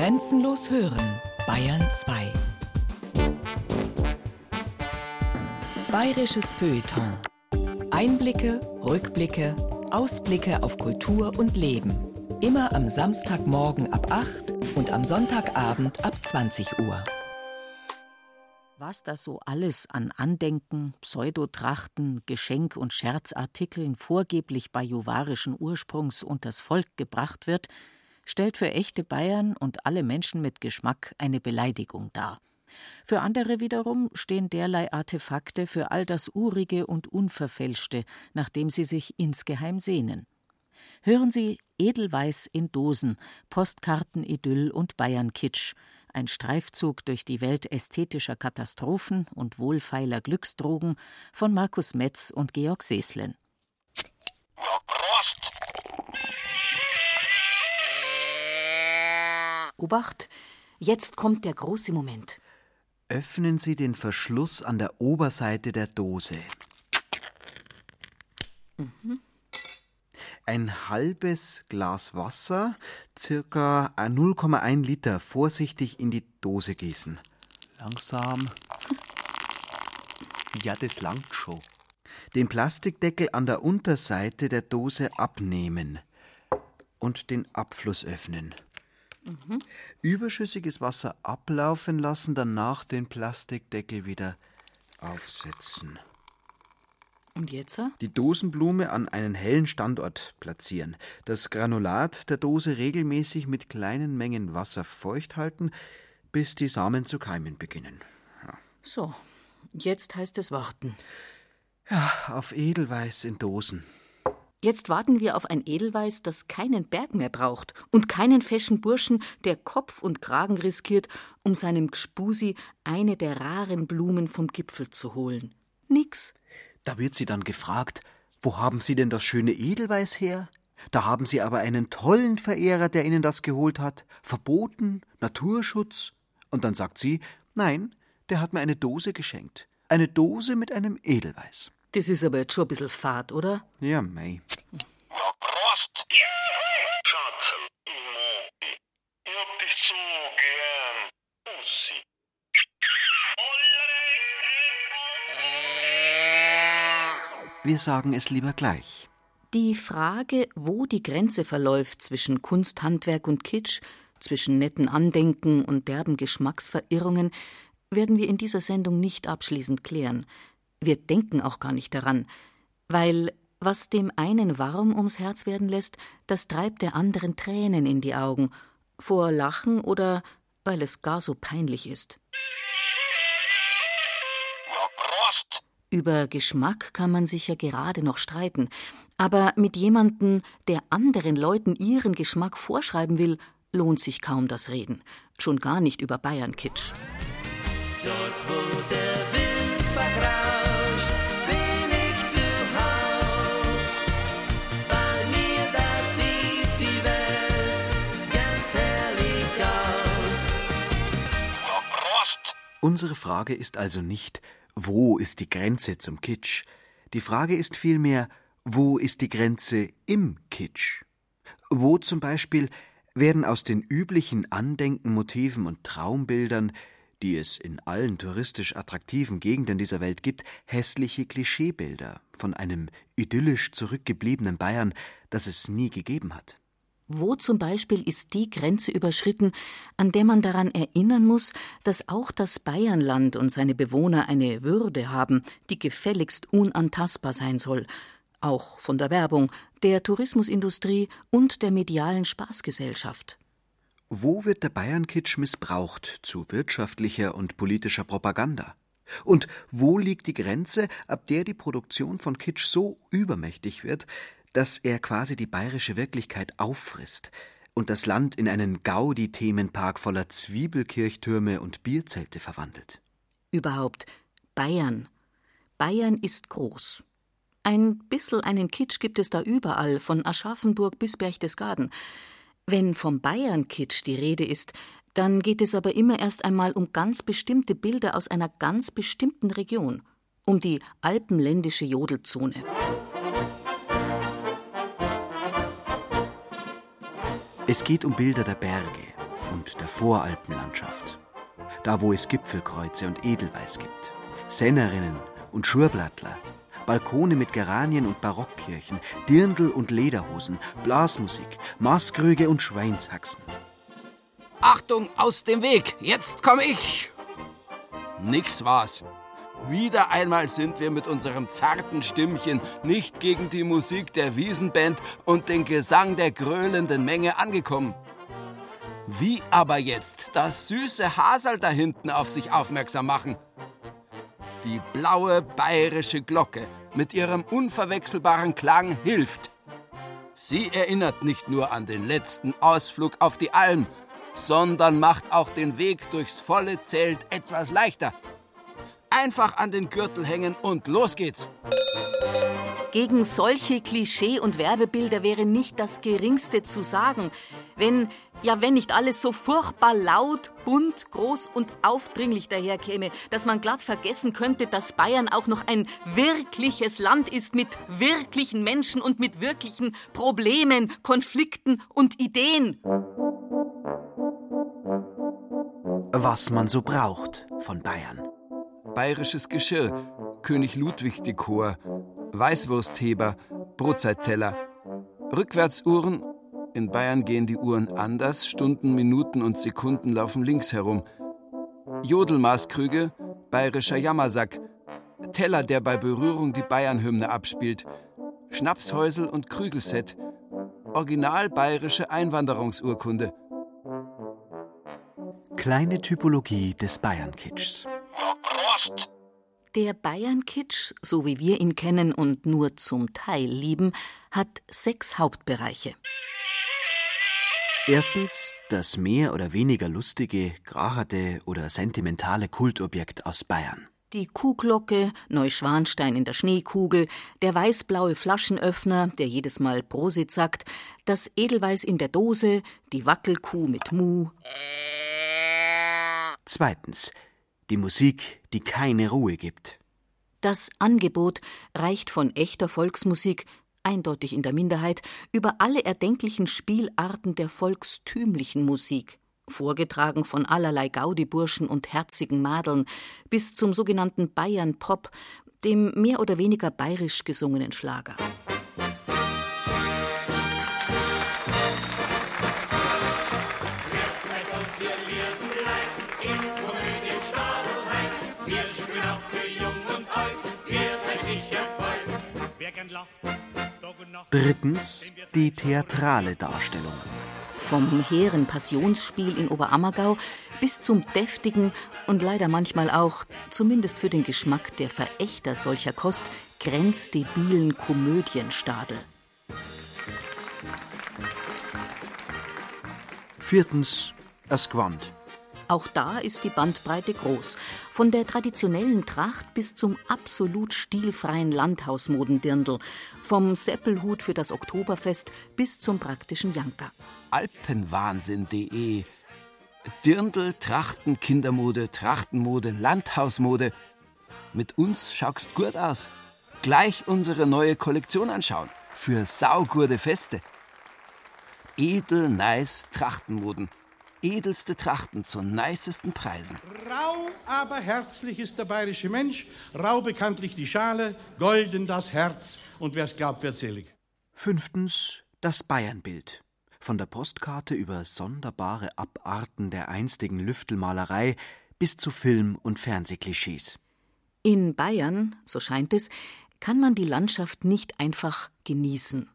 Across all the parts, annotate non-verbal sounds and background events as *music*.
Grenzenlos hören, Bayern 2. Bayerisches Feuilleton. Einblicke, Rückblicke, Ausblicke auf Kultur und Leben. Immer am Samstagmorgen ab 8 und am Sonntagabend ab 20 Uhr. Was da so alles an Andenken, Pseudotrachten, Geschenk- und Scherzartikeln vorgeblich bajuwarischen Ursprungs unters Volk gebracht wird, stellt für echte Bayern und alle Menschen mit Geschmack eine Beleidigung dar. Für andere wiederum stehen derlei Artefakte für all das Urige und Unverfälschte, nach dem sie sich insgeheim sehnen. Hören Sie Edelweiß in Dosen, Postkartenidyll und Bayernkitsch, ein Streifzug durch die Welt ästhetischer Katastrophen und wohlfeiler Glücksdrogen von Markus Metz und Georg Seeslen. Prost! Obacht, jetzt kommt der große Moment. Öffnen Sie den Verschluss an der Oberseite der Dose. Mhm. Ein halbes Glas Wasser, circa 0,1 Liter, vorsichtig in die Dose gießen. Langsam. *laughs* Ja, das langt schon. Den Plastikdeckel an der Unterseite der Dose abnehmen und den Abfluss öffnen. Mhm. Überschüssiges Wasser ablaufen lassen, danach den Plastikdeckel wieder aufsetzen. Und jetzt? Die Dosenblume an einen hellen Standort platzieren. Das Granulat der Dose regelmäßig mit kleinen Mengen Wasser feucht halten, bis die Samen zu keimen beginnen. Ja. So, jetzt heißt es warten. Ja, auf Edelweiß in Dosen. Jetzt warten wir auf ein Edelweiß, das keinen Berg mehr braucht und keinen feschen Burschen, der Kopf und Kragen riskiert, um seinem Gspusi eine der raren Blumen vom Gipfel zu holen. Nix. Da wird sie dann gefragt, wo haben Sie denn das schöne Edelweiß her? Da haben Sie aber einen tollen Verehrer, der Ihnen das geholt hat. Verboten, Naturschutz. Und dann sagt sie, nein, der hat mir eine Dose geschenkt. Eine Dose mit einem Edelweiß. Das ist aber jetzt schon ein bisschen fad, oder? Ja, mei. Na, Prost! Schatzel, ich hab dich so gern. Bussi. Wir sagen es lieber gleich. Die Frage, wo die Grenze verläuft zwischen Kunst, Handwerk und Kitsch, zwischen netten Andenken und derben Geschmacksverirrungen, werden wir in dieser Sendung nicht abschließend klären. Wir denken auch gar nicht daran, weil was dem einen warm ums Herz werden lässt, das treibt der anderen Tränen in die Augen, vor Lachen oder weil es gar so peinlich ist. Prost! Über Geschmack kann man sich ja gerade noch streiten, aber mit jemandem, der anderen Leuten ihren Geschmack vorschreiben will, lohnt sich kaum das Reden, schon gar nicht über Bayernkitsch. Dort, wo der Unsere Frage ist also nicht, wo ist die Grenze zum Kitsch? Die Frage ist vielmehr, wo ist die Grenze im Kitsch? Wo zum Beispiel werden aus den üblichen Andenken, Motiven und Traumbildern, die es in allen touristisch attraktiven Gegenden dieser Welt gibt, hässliche Klischeebilder von einem idyllisch zurückgebliebenen Bayern, das es nie gegeben hat. Wo zum Beispiel ist die Grenze überschritten, an der man daran erinnern muss, dass auch das Bayernland und seine Bewohner eine Würde haben, die gefälligst unantastbar sein soll, auch von der Werbung, der Tourismusindustrie und der medialen Spaßgesellschaft. Wo wird der Bayernkitsch missbraucht zu wirtschaftlicher und politischer Propaganda? Und wo liegt die Grenze, ab der die Produktion von Kitsch so übermächtig wird, dass er quasi die bayerische Wirklichkeit auffrisst und das Land in einen Gaudi-Themenpark voller Zwiebelkirchtürme und Bierzelte verwandelt. Überhaupt Bayern. Bayern ist groß. Ein bissel einen Kitsch gibt es da überall, von Aschaffenburg bis Berchtesgaden. Wenn vom Bayern-Kitsch die Rede ist, dann geht es aber immer erst einmal um ganz bestimmte Bilder aus einer ganz bestimmten Region, um die alpenländische Jodelzone. Es geht um Bilder der Berge, und der Voralpenlandschaft. Da, wo es Gipfelkreuze und Edelweiß gibt, Sennerinnen und Schurblattler, Balkone mit Geranien und Barockkirchen, Dirndl und Lederhosen, Blasmusik, Maßkrüge und Schweinshaxen. Achtung, aus dem Weg! Jetzt komm ich! Nix war's. Wieder einmal sind wir mit unserem zarten Stimmchen nicht gegen die Musik der Wiesenband und den Gesang der gröhlenden Menge angekommen. Wie aber jetzt das süße Hasel da hinten auf sich aufmerksam machen? Die blaue bayerische Glocke mit ihrem unverwechselbaren Klang hilft. Sie erinnert nicht nur an den letzten Ausflug auf die Alm, sondern macht auch den Weg durchs volle Zelt etwas leichter. Einfach an den Gürtel hängen und los geht's. Gegen solche Klischee- und Werbebilder wäre nicht das Geringste zu sagen. Wenn, ja, wenn nicht alles so furchtbar laut, bunt, groß und aufdringlich daherkäme, dass man glatt vergessen könnte, dass Bayern auch noch ein wirkliches Land ist mit wirklichen Menschen und mit wirklichen Problemen, Konflikten und Ideen. Was man so braucht von Bayern. Bayerisches Geschirr, König Ludwig Dekor, Weißwurstheber, Brotzeit-Teller, Rückwärtsuhren. In Bayern gehen die Uhren anders, Stunden, Minuten und Sekunden laufen links herum. Jodelmaßkrüge, bayerischer Jammersack, Teller, der bei Berührung die Bayernhymne abspielt, Schnapshäusel und Krügelset, original bayerische Einwanderungsurkunde. Kleine Typologie des Bayern-Kitschs. Prost! Der Bayern-Kitsch, so wie wir ihn kennen und nur zum Teil lieben, hat sechs Hauptbereiche. Erstens das mehr oder weniger lustige, gracherte oder sentimentale Kultobjekt aus Bayern. Die Kuhglocke, Neuschwanstein in der Schneekugel, der weißblaue Flaschenöffner, der jedes Mal Prosit sagt, das Edelweiß in der Dose, die Wackelkuh mit Mu. Zweitens die Musik, die keine Ruhe gibt. Das Angebot reicht von echter Volksmusik, eindeutig in der Minderheit, über alle erdenklichen Spielarten der volkstümlichen Musik, vorgetragen von allerlei Gaudiburschen und herzigen Madeln, bis zum sogenannten Bayern-Pop, dem mehr oder weniger bayerisch gesungenen Schlager. Drittens die theatrale Darstellung. Vom hehren Passionsspiel in Oberammergau bis zum deftigen und leider manchmal auch, zumindest für den Geschmack der Verächter solcher Kost, grenzdebilen Komödienstadel. Viertens Gewand. Auch da ist die Bandbreite groß. Von der traditionellen Tracht bis zum absolut stilfreien Landhausmodendirndl. Vom Seppelhut für das Oktoberfest bis zum praktischen Janker. Alpenwahnsinn.de Dirndl, Trachten, Kindermode, Trachtenmode, Landhausmode. Mit uns schaust gut aus. Gleich unsere neue Kollektion anschauen. Für saugurde Feste. Edel, nice Trachtenmoden. Edelste Trachten zu nicesten Preisen. Rau, aber herzlich ist der bayerische Mensch, rau bekanntlich die Schale, golden das Herz und wer's glaubt, wird selig. Fünftens das Bayernbild. Von der Postkarte über sonderbare Abarten der einstigen Lüftelmalerei bis zu Film- und Fernsehklischees. In Bayern, so scheint es, kann man die Landschaft nicht einfach genießen.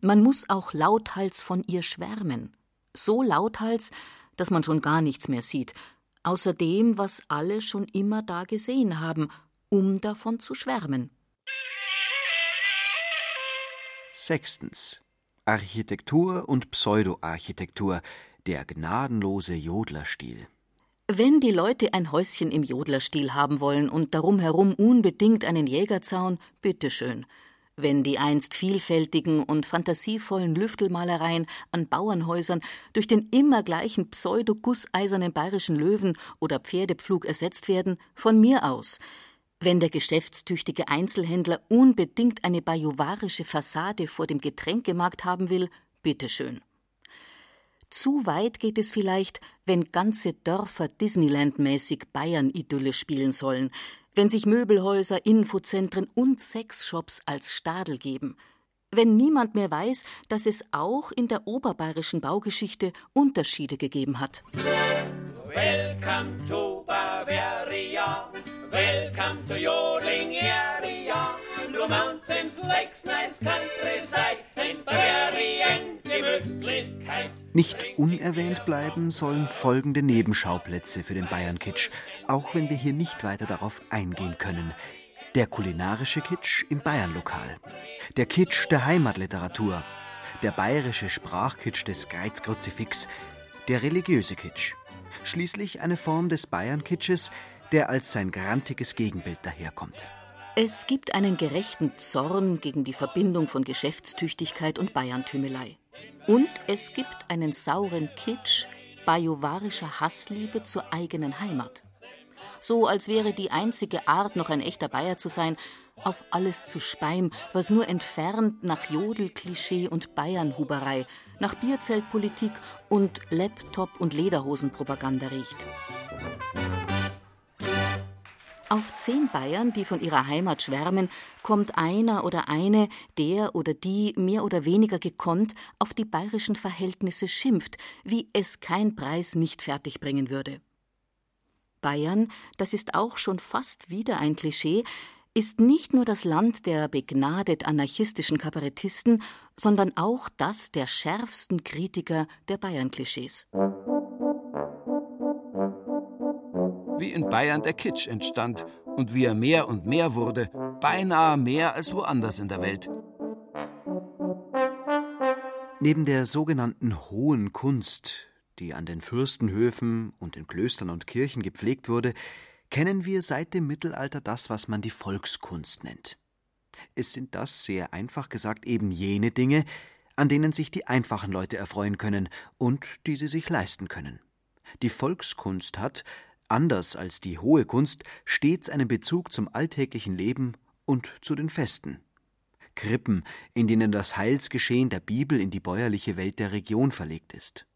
Man muss auch lauthals von ihr schwärmen. So lauthals, dass man schon gar nichts mehr sieht, außer dem, was alle schon immer da gesehen haben, um davon zu schwärmen. Sechstens Architektur und Pseudoarchitektur, der gnadenlose Jodlerstil. Wenn die Leute ein Häuschen im Jodlerstil haben wollen und darum herum unbedingt einen Jägerzaun, bitteschön. Wenn die einst vielfältigen und fantasievollen Lüftelmalereien an Bauernhäusern durch den immer gleichen pseudo-gusseisernen bayerischen Löwen oder Pferdepflug ersetzt werden, von mir aus. Wenn der geschäftstüchtige Einzelhändler unbedingt eine bajuwarische Fassade vor dem Getränkemarkt haben will, bitteschön. Zu weit geht es vielleicht, wenn ganze Dörfer Disneyland-mäßig Bayern-Idylle spielen sollen, wenn sich Möbelhäuser, Infozentren und Sexshops als Stadel geben, wenn niemand mehr weiß, dass es auch in der oberbayerischen Baugeschichte Unterschiede gegeben hat. Welcome to Bavaria, welcome to Jodling area, Blue Mountains, Lakes, nice countryside. Nicht unerwähnt bleiben sollen folgende Nebenschauplätze für den Bayern-Kitsch, auch wenn wir hier nicht weiter darauf eingehen können. Der kulinarische Kitsch im Bayernlokal, der Kitsch der Heimatliteratur, der bayerische Sprachkitsch des Kreuzkruzifix, der religiöse Kitsch. Schließlich eine Form des Bayern-Kitsches, der als sein grantiges Gegenbild daherkommt. Es gibt einen gerechten Zorn gegen die Verbindung von Geschäftstüchtigkeit und Bayerntümelei. Und es gibt einen sauren Kitsch bajuwarischer Hassliebe zur eigenen Heimat. So als wäre die einzige Art, noch ein echter Bayer zu sein, auf alles zu speien, was nur entfernt nach Jodelklischee und Bayernhuberei, nach Bierzeltpolitik und Laptop- und Lederhosenpropaganda riecht. Auf zehn Bayern, die von ihrer Heimat schwärmen, kommt einer oder eine, der oder die mehr oder weniger gekonnt auf die bayerischen Verhältnisse schimpft, wie es kein Preis nicht fertigbringen würde. Bayern, das ist auch schon fast wieder ein Klischee, ist nicht nur das Land der begnadet anarchistischen Kabarettisten, sondern auch das der schärfsten Kritiker der Bayern-Klischees. Wie in Bayern der Kitsch entstand und wie er mehr und mehr wurde, beinahe mehr als woanders in der Welt. Neben der sogenannten hohen Kunst, die an den Fürstenhöfen und in Klöstern und Kirchen gepflegt wurde, kennen wir seit dem Mittelalter das, was man die Volkskunst nennt. Es sind das, sehr einfach gesagt, eben jene Dinge, an denen sich die einfachen Leute erfreuen können und die sie sich leisten können. Die Volkskunst hat, anders als die hohe Kunst, stets einen Bezug zum alltäglichen Leben und zu den Festen. Krippen, in denen das Heilsgeschehen der Bibel in die bäuerliche Welt der Region verlegt ist.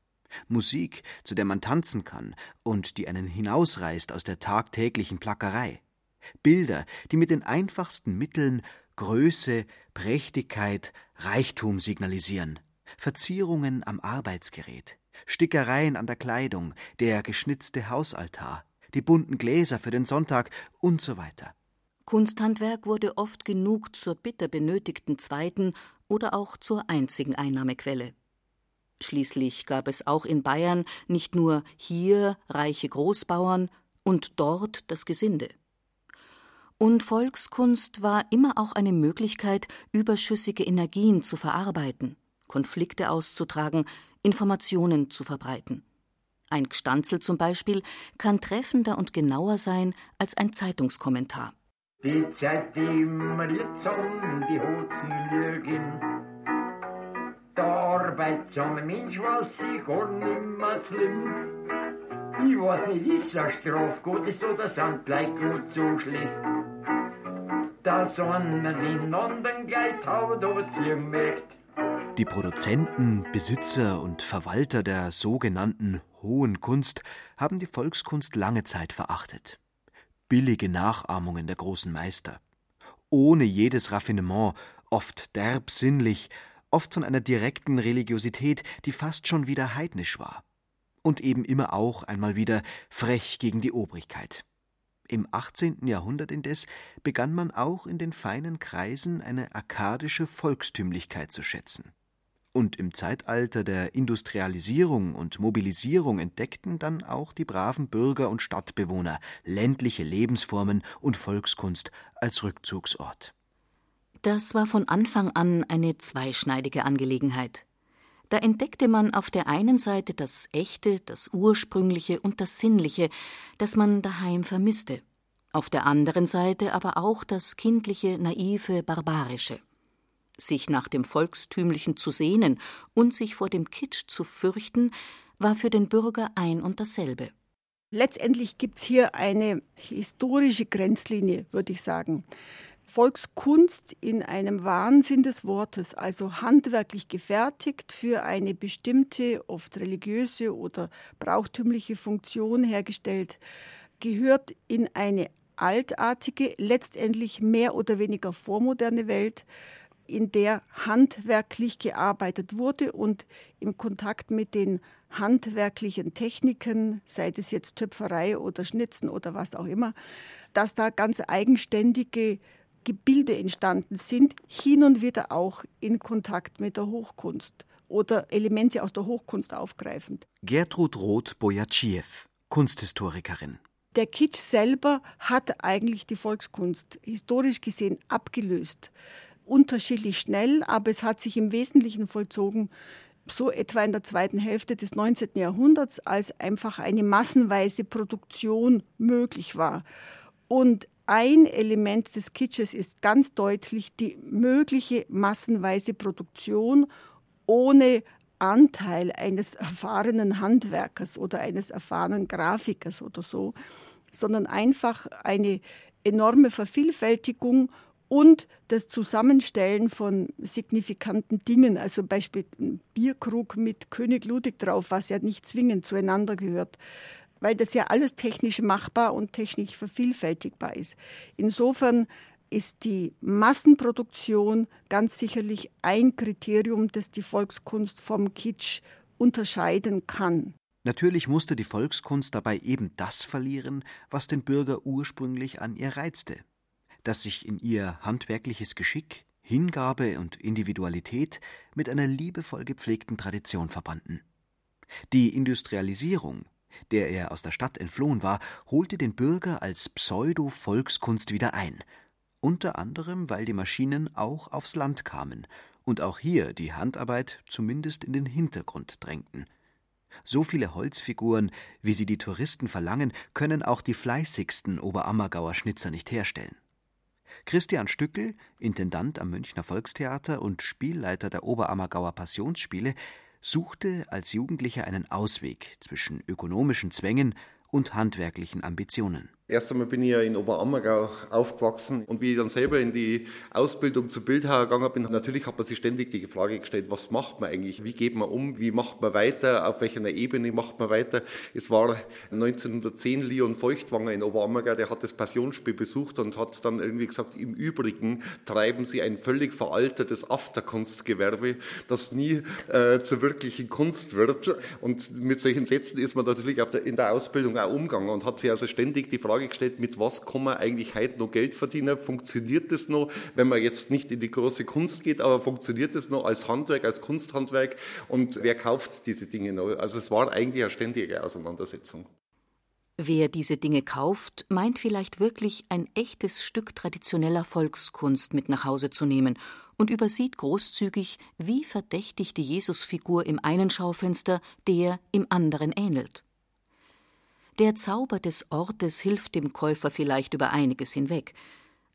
Musik, zu der man tanzen kann und die einen hinausreißt aus der tagtäglichen Plackerei. Bilder, die mit den einfachsten Mitteln Größe, Prächtigkeit, Reichtum signalisieren. Verzierungen am Arbeitsgerät, Stickereien an der Kleidung, der geschnitzte Hausaltar, die bunten Gläser für den Sonntag und so weiter. Kunsthandwerk wurde oft genug zur bitter benötigten zweiten oder auch zur einzigen Einnahmequelle. Schließlich gab es auch in Bayern nicht nur hier reiche Großbauern und dort das Gesinde. Und Volkskunst war immer auch eine Möglichkeit, überschüssige Energien zu verarbeiten, Konflikte auszutragen, Informationen zu verbreiten. Ein Gstanzel zum Beispiel kann treffender und genauer sein als ein Zeitungskommentar. Die Zeit, die immer jetzt um die Hosen lügen der arbeitsame Mensch was ich gar nimmer schlimm. Ich weiß nicht, ist er Straf Gottes oder sind Leute gut so schlecht. Dass einer den anderen gleich haut oder ziehen möchte. Die Produzenten, Besitzer und Verwalter der sogenannten hohen Kunst haben die Volkskunst lange Zeit verachtet. Billige Nachahmungen der großen Meister. Ohne jedes Raffinement, oft derb sinnlich, oft von einer direkten Religiosität, die fast schon wieder heidnisch war. Und eben immer auch einmal wieder frech gegen die Obrigkeit. Im 18. Jahrhundert indes begann man auch in den feinen Kreisen eine arkadische Volkstümlichkeit zu schätzen. Und im Zeitalter der Industrialisierung und Mobilisierung entdeckten dann auch die braven Bürger und Stadtbewohner ländliche Lebensformen und Volkskunst als Rückzugsort. Das war von Anfang an eine zweischneidige Angelegenheit. Da entdeckte man auf der einen Seite das Echte, das Ursprüngliche und das Sinnliche, das man daheim vermisste, auf der anderen Seite aber auch das kindliche, naive, barbarische. Sich nach dem Volkstümlichen zu sehnen und sich vor dem Kitsch zu fürchten, war für den Bürger ein und dasselbe. Letztendlich gibt es hier eine historische Grenzlinie, würde ich sagen. Volkskunst in einem Wahnsinn des Wortes, also handwerklich gefertigt für eine bestimmte, oft religiöse oder brauchtümliche Funktion hergestellt, gehört in eine altartige, letztendlich mehr oder weniger vormoderne Welt, in der handwerklich gearbeitet wurde und im Kontakt mit den handwerklichen Techniken, sei es jetzt Töpferei oder Schnitzen oder was auch immer, dass da ganz eigenständige Gebilde entstanden sind, hin und wieder auch in Kontakt mit der Hochkunst oder Elemente aus der Hochkunst aufgreifend. Gertrud Roth-Bojacziew, Kunsthistorikerin. Der Kitsch selber hat eigentlich die Volkskunst historisch gesehen abgelöst. Unterschiedlich schnell, aber es hat sich im Wesentlichen vollzogen so etwa in der zweiten Hälfte des 19. Jahrhunderts, als einfach eine massenweise Produktion möglich war. Und ein Element des Kitsches ist ganz deutlich die mögliche massenweise Produktion ohne Anteil eines erfahrenen Handwerkers oder eines erfahrenen Grafikers oder so, sondern einfach eine enorme Vervielfältigung und das Zusammenstellen von signifikanten Dingen, also Beispiel ein Bierkrug mit König Ludwig drauf, was ja nicht zwingend zueinander gehört, weil das ja alles technisch machbar und technisch vervielfältigbar ist. Insofern ist die Massenproduktion ganz sicherlich ein Kriterium, das die Volkskunst vom Kitsch unterscheiden kann. Natürlich musste die Volkskunst dabei eben das verlieren, was den Bürger ursprünglich an ihr reizte, dass sich in ihr handwerkliches Geschick, Hingabe und Individualität mit einer liebevoll gepflegten Tradition verbanden. Die Industrialisierung, der er aus der Stadt entflohen war, holte den Bürger als Pseudo-Volkskunst wieder ein, unter anderem, weil die Maschinen auch aufs Land kamen und auch hier die Handarbeit zumindest in den Hintergrund drängten. So viele Holzfiguren, wie sie die Touristen verlangen, können auch die fleißigsten Oberammergauer Schnitzer nicht herstellen. Christian Stückel, Intendant am Münchner Volkstheater und Spielleiter der Oberammergauer Passionsspiele, suchte als Jugendlicher einen Ausweg zwischen ökonomischen Zwängen und handwerklichen Ambitionen Erst einmal bin ich ja in Oberammergau aufgewachsen und wie ich dann selber in die Ausbildung zum Bildhauer gegangen bin, natürlich hat man sich ständig die Frage gestellt, was macht man eigentlich? Wie geht man um? Wie macht man weiter? Auf welcher Ebene macht man weiter? Es war 1910 Leon Feuchtwanger in Oberammergau, der hat das Passionsspiel besucht und hat dann irgendwie gesagt, im Übrigen treiben sie ein völlig veraltetes Afterkunstgewerbe, das nie äh, zur wirklichen Kunst wird. Und mit solchen Sätzen ist man natürlich der, in der Ausbildung auch umgegangen und hat sich also ständig die Frage Frage gestellt, mit was kann man eigentlich heute noch Geld verdienen? Funktioniert das noch, wenn man jetzt nicht in die große Kunst geht, aber funktioniert das noch als Handwerk, als Kunsthandwerk? Und wer kauft diese Dinge noch? Also es war eigentlich eine ständige Auseinandersetzung. Wer diese Dinge kauft, meint vielleicht wirklich ein echtes Stück traditioneller Volkskunst mit nach Hause zu nehmen und übersieht großzügig, wie verdächtig die Jesusfigur im einen Schaufenster der im anderen ähnelt. Der Zauber des Ortes hilft dem Käufer vielleicht über einiges hinweg,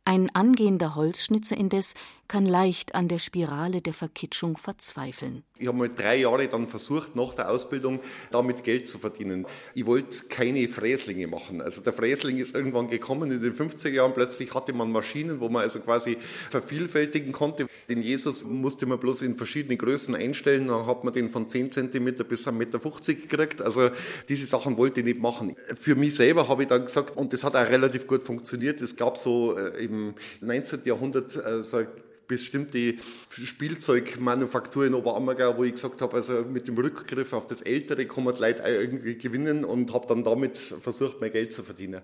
ein angehender Holzschnitzer indes kann leicht an der Spirale der Verkitschung verzweifeln. Ich habe mal drei Jahre dann versucht, nach der Ausbildung damit Geld zu verdienen. Ich wollte keine Fräslinge machen. Also der Fräsling ist irgendwann gekommen in den 50er Jahren. Plötzlich hatte man Maschinen, wo man also quasi vervielfältigen konnte. Den Jesus musste man bloß in verschiedene Größen einstellen. Dann hat man den von 10 cm bis 1,50 Meter gekriegt. Also diese Sachen wollte ich nicht machen. Für mich selber habe ich dann gesagt, und das hat auch relativ gut funktioniert. Es gab so äh, im 19. Jahrhundert äh, so bestimmte Spielzeugmanufaktur in Oberammergau, wo ich gesagt habe, also mit dem Rückgriff auf das Ältere kann man die Leute irgendwie gewinnen und habe dann damit versucht, mein Geld zu verdienen.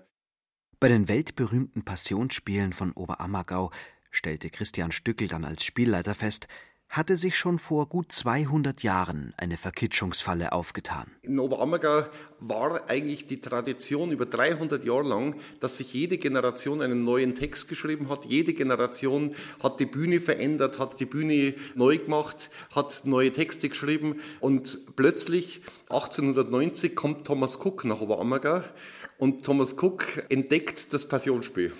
Bei den weltberühmten Passionsspielen von Oberammergau stellte Christian Stückel dann als Spielleiter fest, hatte sich schon vor gut 200 Jahren eine Verkitschungsfalle aufgetan. In Oberammergau war eigentlich die Tradition über 300 Jahre lang, dass sich jede Generation einen neuen Text geschrieben hat. Jede Generation hat die Bühne verändert, hat die Bühne neu gemacht, hat neue Texte geschrieben und plötzlich 1890 kommt Thomas Cook nach Oberammergau und Thomas Cook entdeckt das Passionsspiel.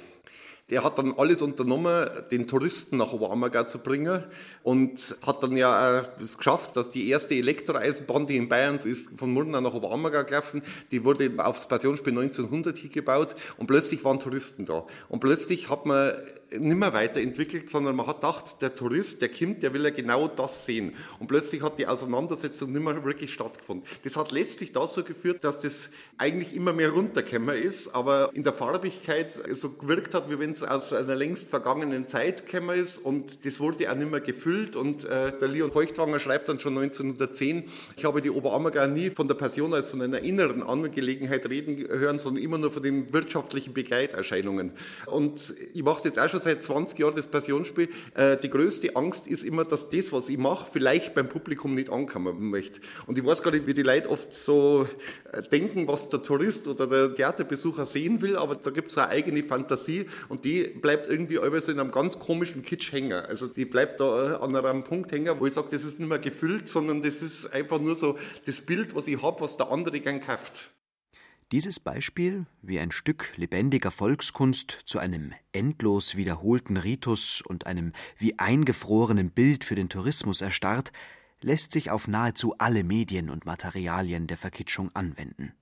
Der hat dann alles unternommen, den Touristen nach Oberammergau zu bringen und hat dann ja es geschafft, dass die erste Elektroeisenbahn, die in Bayern ist, von Murnau nach Oberammergau gelaufen, die wurde aufs Passionsspiel 1900 hier gebaut und plötzlich waren Touristen da. Und plötzlich hat man nicht mehr weiterentwickelt, sondern man hat gedacht, der Tourist, der kommt, der will ja genau das sehen. Und plötzlich hat die Auseinandersetzung nicht mehr wirklich stattgefunden. Das hat letztlich dazu geführt, dass das eigentlich immer mehr runtergekommen ist, aber in der Farbigkeit so gewirkt hat, wie wenn es aus einer längst vergangenen Zeit gekommen ist und das wurde auch nicht mehr gefüllt und äh, der Leon Feuchtwanger schreibt dann schon 1910, ich habe die Oberammergau nie von der Passion als von einer inneren Angelegenheit reden hören, sondern immer nur von den wirtschaftlichen Begleiterscheinungen. Und ich mache es jetzt auch schon seit 20 Jahren, das Passionsspiel. Äh, die größte Angst ist immer, dass das, was ich mache, vielleicht beim Publikum nicht ankommen möchte. Und ich weiß gar nicht, wie die Leute oft so äh, denken, was der Tourist oder der Theaterbesucher sehen will, aber da gibt es eine eigene Fantasie und die bleibt irgendwie immer so in einem ganz komischen Kitsch hängen. Also die bleibt da äh, an einem Punkt hängen, wo ich sage, das ist nicht mehr gefüllt, sondern das ist einfach nur so das Bild, was ich habe, was der andere gern kauft. Dieses Beispiel, wie ein Stück lebendiger Volkskunst zu einem endlos wiederholten Ritus und einem wie eingefrorenen Bild für den Tourismus erstarrt, lässt sich auf nahezu alle Medien und Materialien der Verkitschung anwenden.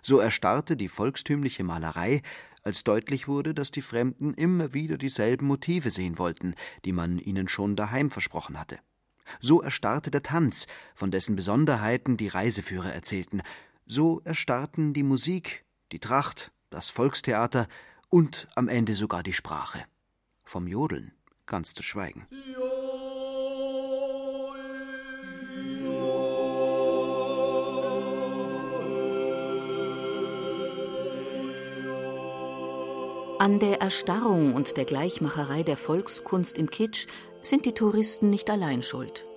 So erstarrte die volkstümliche Malerei, als deutlich wurde, dass die Fremden immer wieder dieselben Motive sehen wollten, die man ihnen schon daheim versprochen hatte. So erstarrte der Tanz, von dessen Besonderheiten die Reiseführer erzählten, so erstarrten die Musik, die Tracht, das Volkstheater und am Ende sogar die Sprache. Vom Jodeln ganz zu schweigen. An der Erstarrung und der Gleichmacherei der Volkskunst im Kitsch sind die Touristen nicht allein schuld.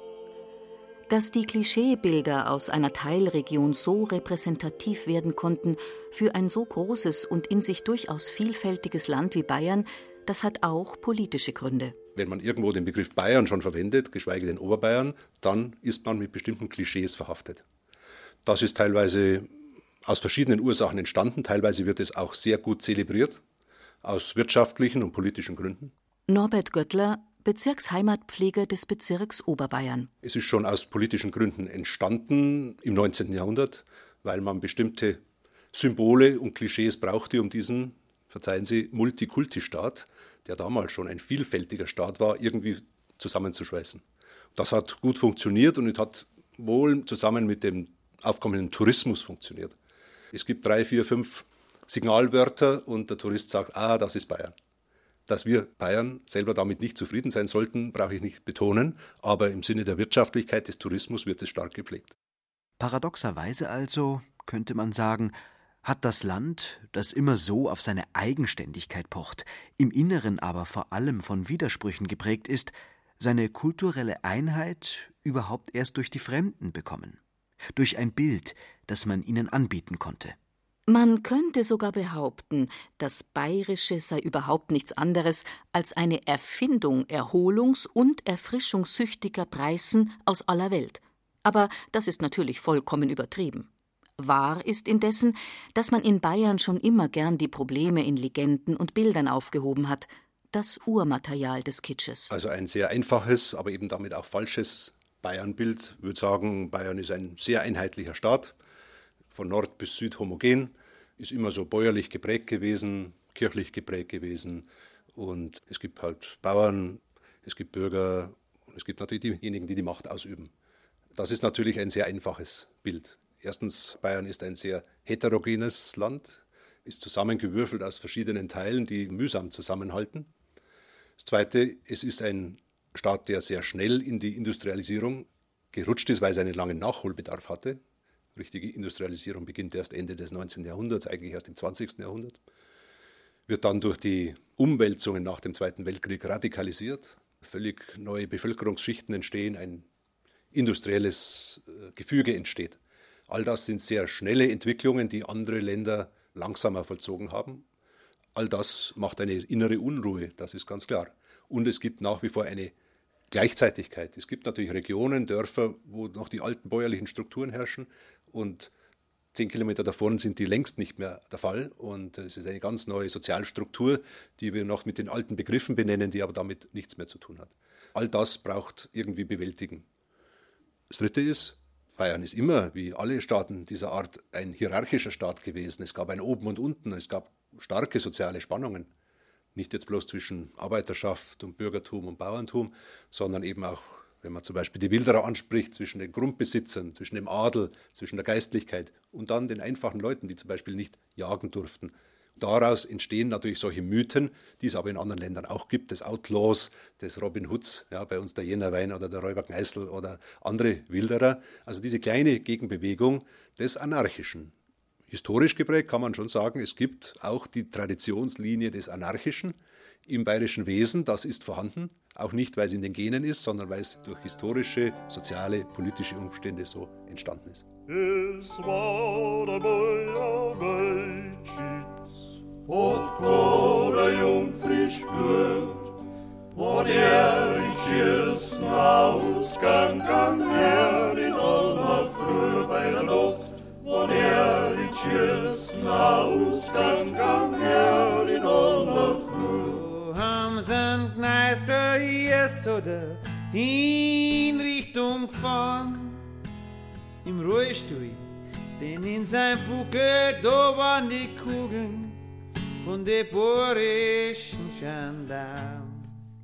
Dass die Klischeebilder aus einer Teilregion so repräsentativ werden konnten für ein so großes und in sich durchaus vielfältiges Land wie Bayern, das hat auch politische Gründe. Wenn man irgendwo den Begriff Bayern schon verwendet, geschweige denn Oberbayern, dann ist man mit bestimmten Klischees verhaftet. Das ist teilweise aus verschiedenen Ursachen entstanden, teilweise wird es auch sehr gut zelebriert, aus wirtschaftlichen und politischen Gründen. Norbert Göttler, Bezirksheimatpfleger des Bezirks Oberbayern. Es ist schon aus politischen Gründen entstanden im 19. Jahrhundert, weil man bestimmte Symbole und Klischees brauchte, um diesen, verzeihen Sie, Multikulti-Staat, der damals schon ein vielfältiger Staat war, irgendwie zusammenzuschweißen. Das hat gut funktioniert und es hat wohl zusammen mit dem aufkommenden Tourismus funktioniert. Es gibt drei, vier, fünf Signalwörter und der Tourist sagt, ah, das ist Bayern. Dass wir Bayern selber damit nicht zufrieden sein sollten, brauche ich nicht betonen, aber im Sinne der Wirtschaftlichkeit des Tourismus wird es stark gepflegt. Paradoxerweise also, könnte man sagen, hat das Land, das immer so auf seine Eigenständigkeit pocht, im Inneren aber vor allem von Widersprüchen geprägt ist, seine kulturelle Einheit überhaupt erst durch die Fremden bekommen, durch ein Bild, das man ihnen anbieten konnte. Man könnte sogar behaupten, das Bayerische sei überhaupt nichts anderes als eine Erfindung erholungs- und erfrischungssüchtiger Preisen aus aller Welt. Aber das ist natürlich vollkommen übertrieben. Wahr ist indessen, dass man in Bayern schon immer gern die Probleme in Legenden und Bildern aufgehoben hat, das Urmaterial des Kitsches. Also ein sehr einfaches, aber eben damit auch falsches Bayernbild. Ich würde sagen, Bayern ist ein sehr einheitlicher Staat von Nord bis Süd homogen, ist immer so bäuerlich geprägt gewesen, kirchlich geprägt gewesen. Und es gibt halt Bauern, es gibt Bürger und es gibt natürlich diejenigen, die die Macht ausüben. Das ist natürlich ein sehr einfaches Bild. Erstens, Bayern ist ein sehr heterogenes Land, ist zusammengewürfelt aus verschiedenen Teilen, die mühsam zusammenhalten. Das Zweite, es ist ein Staat, der sehr schnell in die Industrialisierung gerutscht ist, weil es einen langen Nachholbedarf hatte richtige Industrialisierung beginnt erst Ende des 19. Jahrhunderts, eigentlich erst im 20. Jahrhundert, wird dann durch die Umwälzungen nach dem Zweiten Weltkrieg radikalisiert, völlig neue Bevölkerungsschichten entstehen, ein industrielles äh, Gefüge entsteht. All das sind sehr schnelle Entwicklungen, die andere Länder langsamer vollzogen haben. All das macht eine innere Unruhe, das ist ganz klar. Und es gibt nach wie vor eine Gleichzeitigkeit. Es gibt natürlich Regionen, Dörfer, wo noch die alten bäuerlichen Strukturen herrschen und zehn Kilometer davon sind die längst nicht mehr der Fall. Und es ist eine ganz neue Sozialstruktur, die wir noch mit den alten Begriffen benennen, die aber damit nichts mehr zu tun hat. All das braucht irgendwie Bewältigen. Das Dritte ist, Bayern ist immer, wie alle Staaten dieser Art, ein hierarchischer Staat gewesen. Es gab ein Oben und Unten, es gab starke soziale Spannungen. Nicht jetzt bloß zwischen Arbeiterschaft und Bürgertum und Bauerntum, sondern eben auch, wenn man zum Beispiel die Wilderer anspricht, zwischen den Grundbesitzern, zwischen dem Adel, zwischen der Geistlichkeit und dann den einfachen Leuten, die zum Beispiel nicht jagen durften. Daraus entstehen natürlich solche Mythen, die es aber in anderen Ländern auch gibt, des Outlaws, des Robin Hoods, ja, bei uns der Jännerwein oder der Räuber Kneißl oder andere Wilderer. Also diese kleine Gegenbewegung des Anarchischen. Historisch geprägt kann man schon sagen, es gibt auch die Traditionslinie des Anarchischen im bayerischen Wesen, das ist vorhanden. Auch nicht, weil es in den Genen ist, sondern weil es durch historische, soziale, politische Umstände so entstanden ist. Es war einmal und Kohle jung frisch Blut, wo der in schiersten Ausgang gang her in aller Früh bei der Nacht, wo der in schiersten Ausgang gang her in aller Früh. Sind nicer jetzt oder Hinrichtung gefahren im Ruhestuhl, denn in sein Buckel da waren die Kugeln von der bohrischen Gendarm.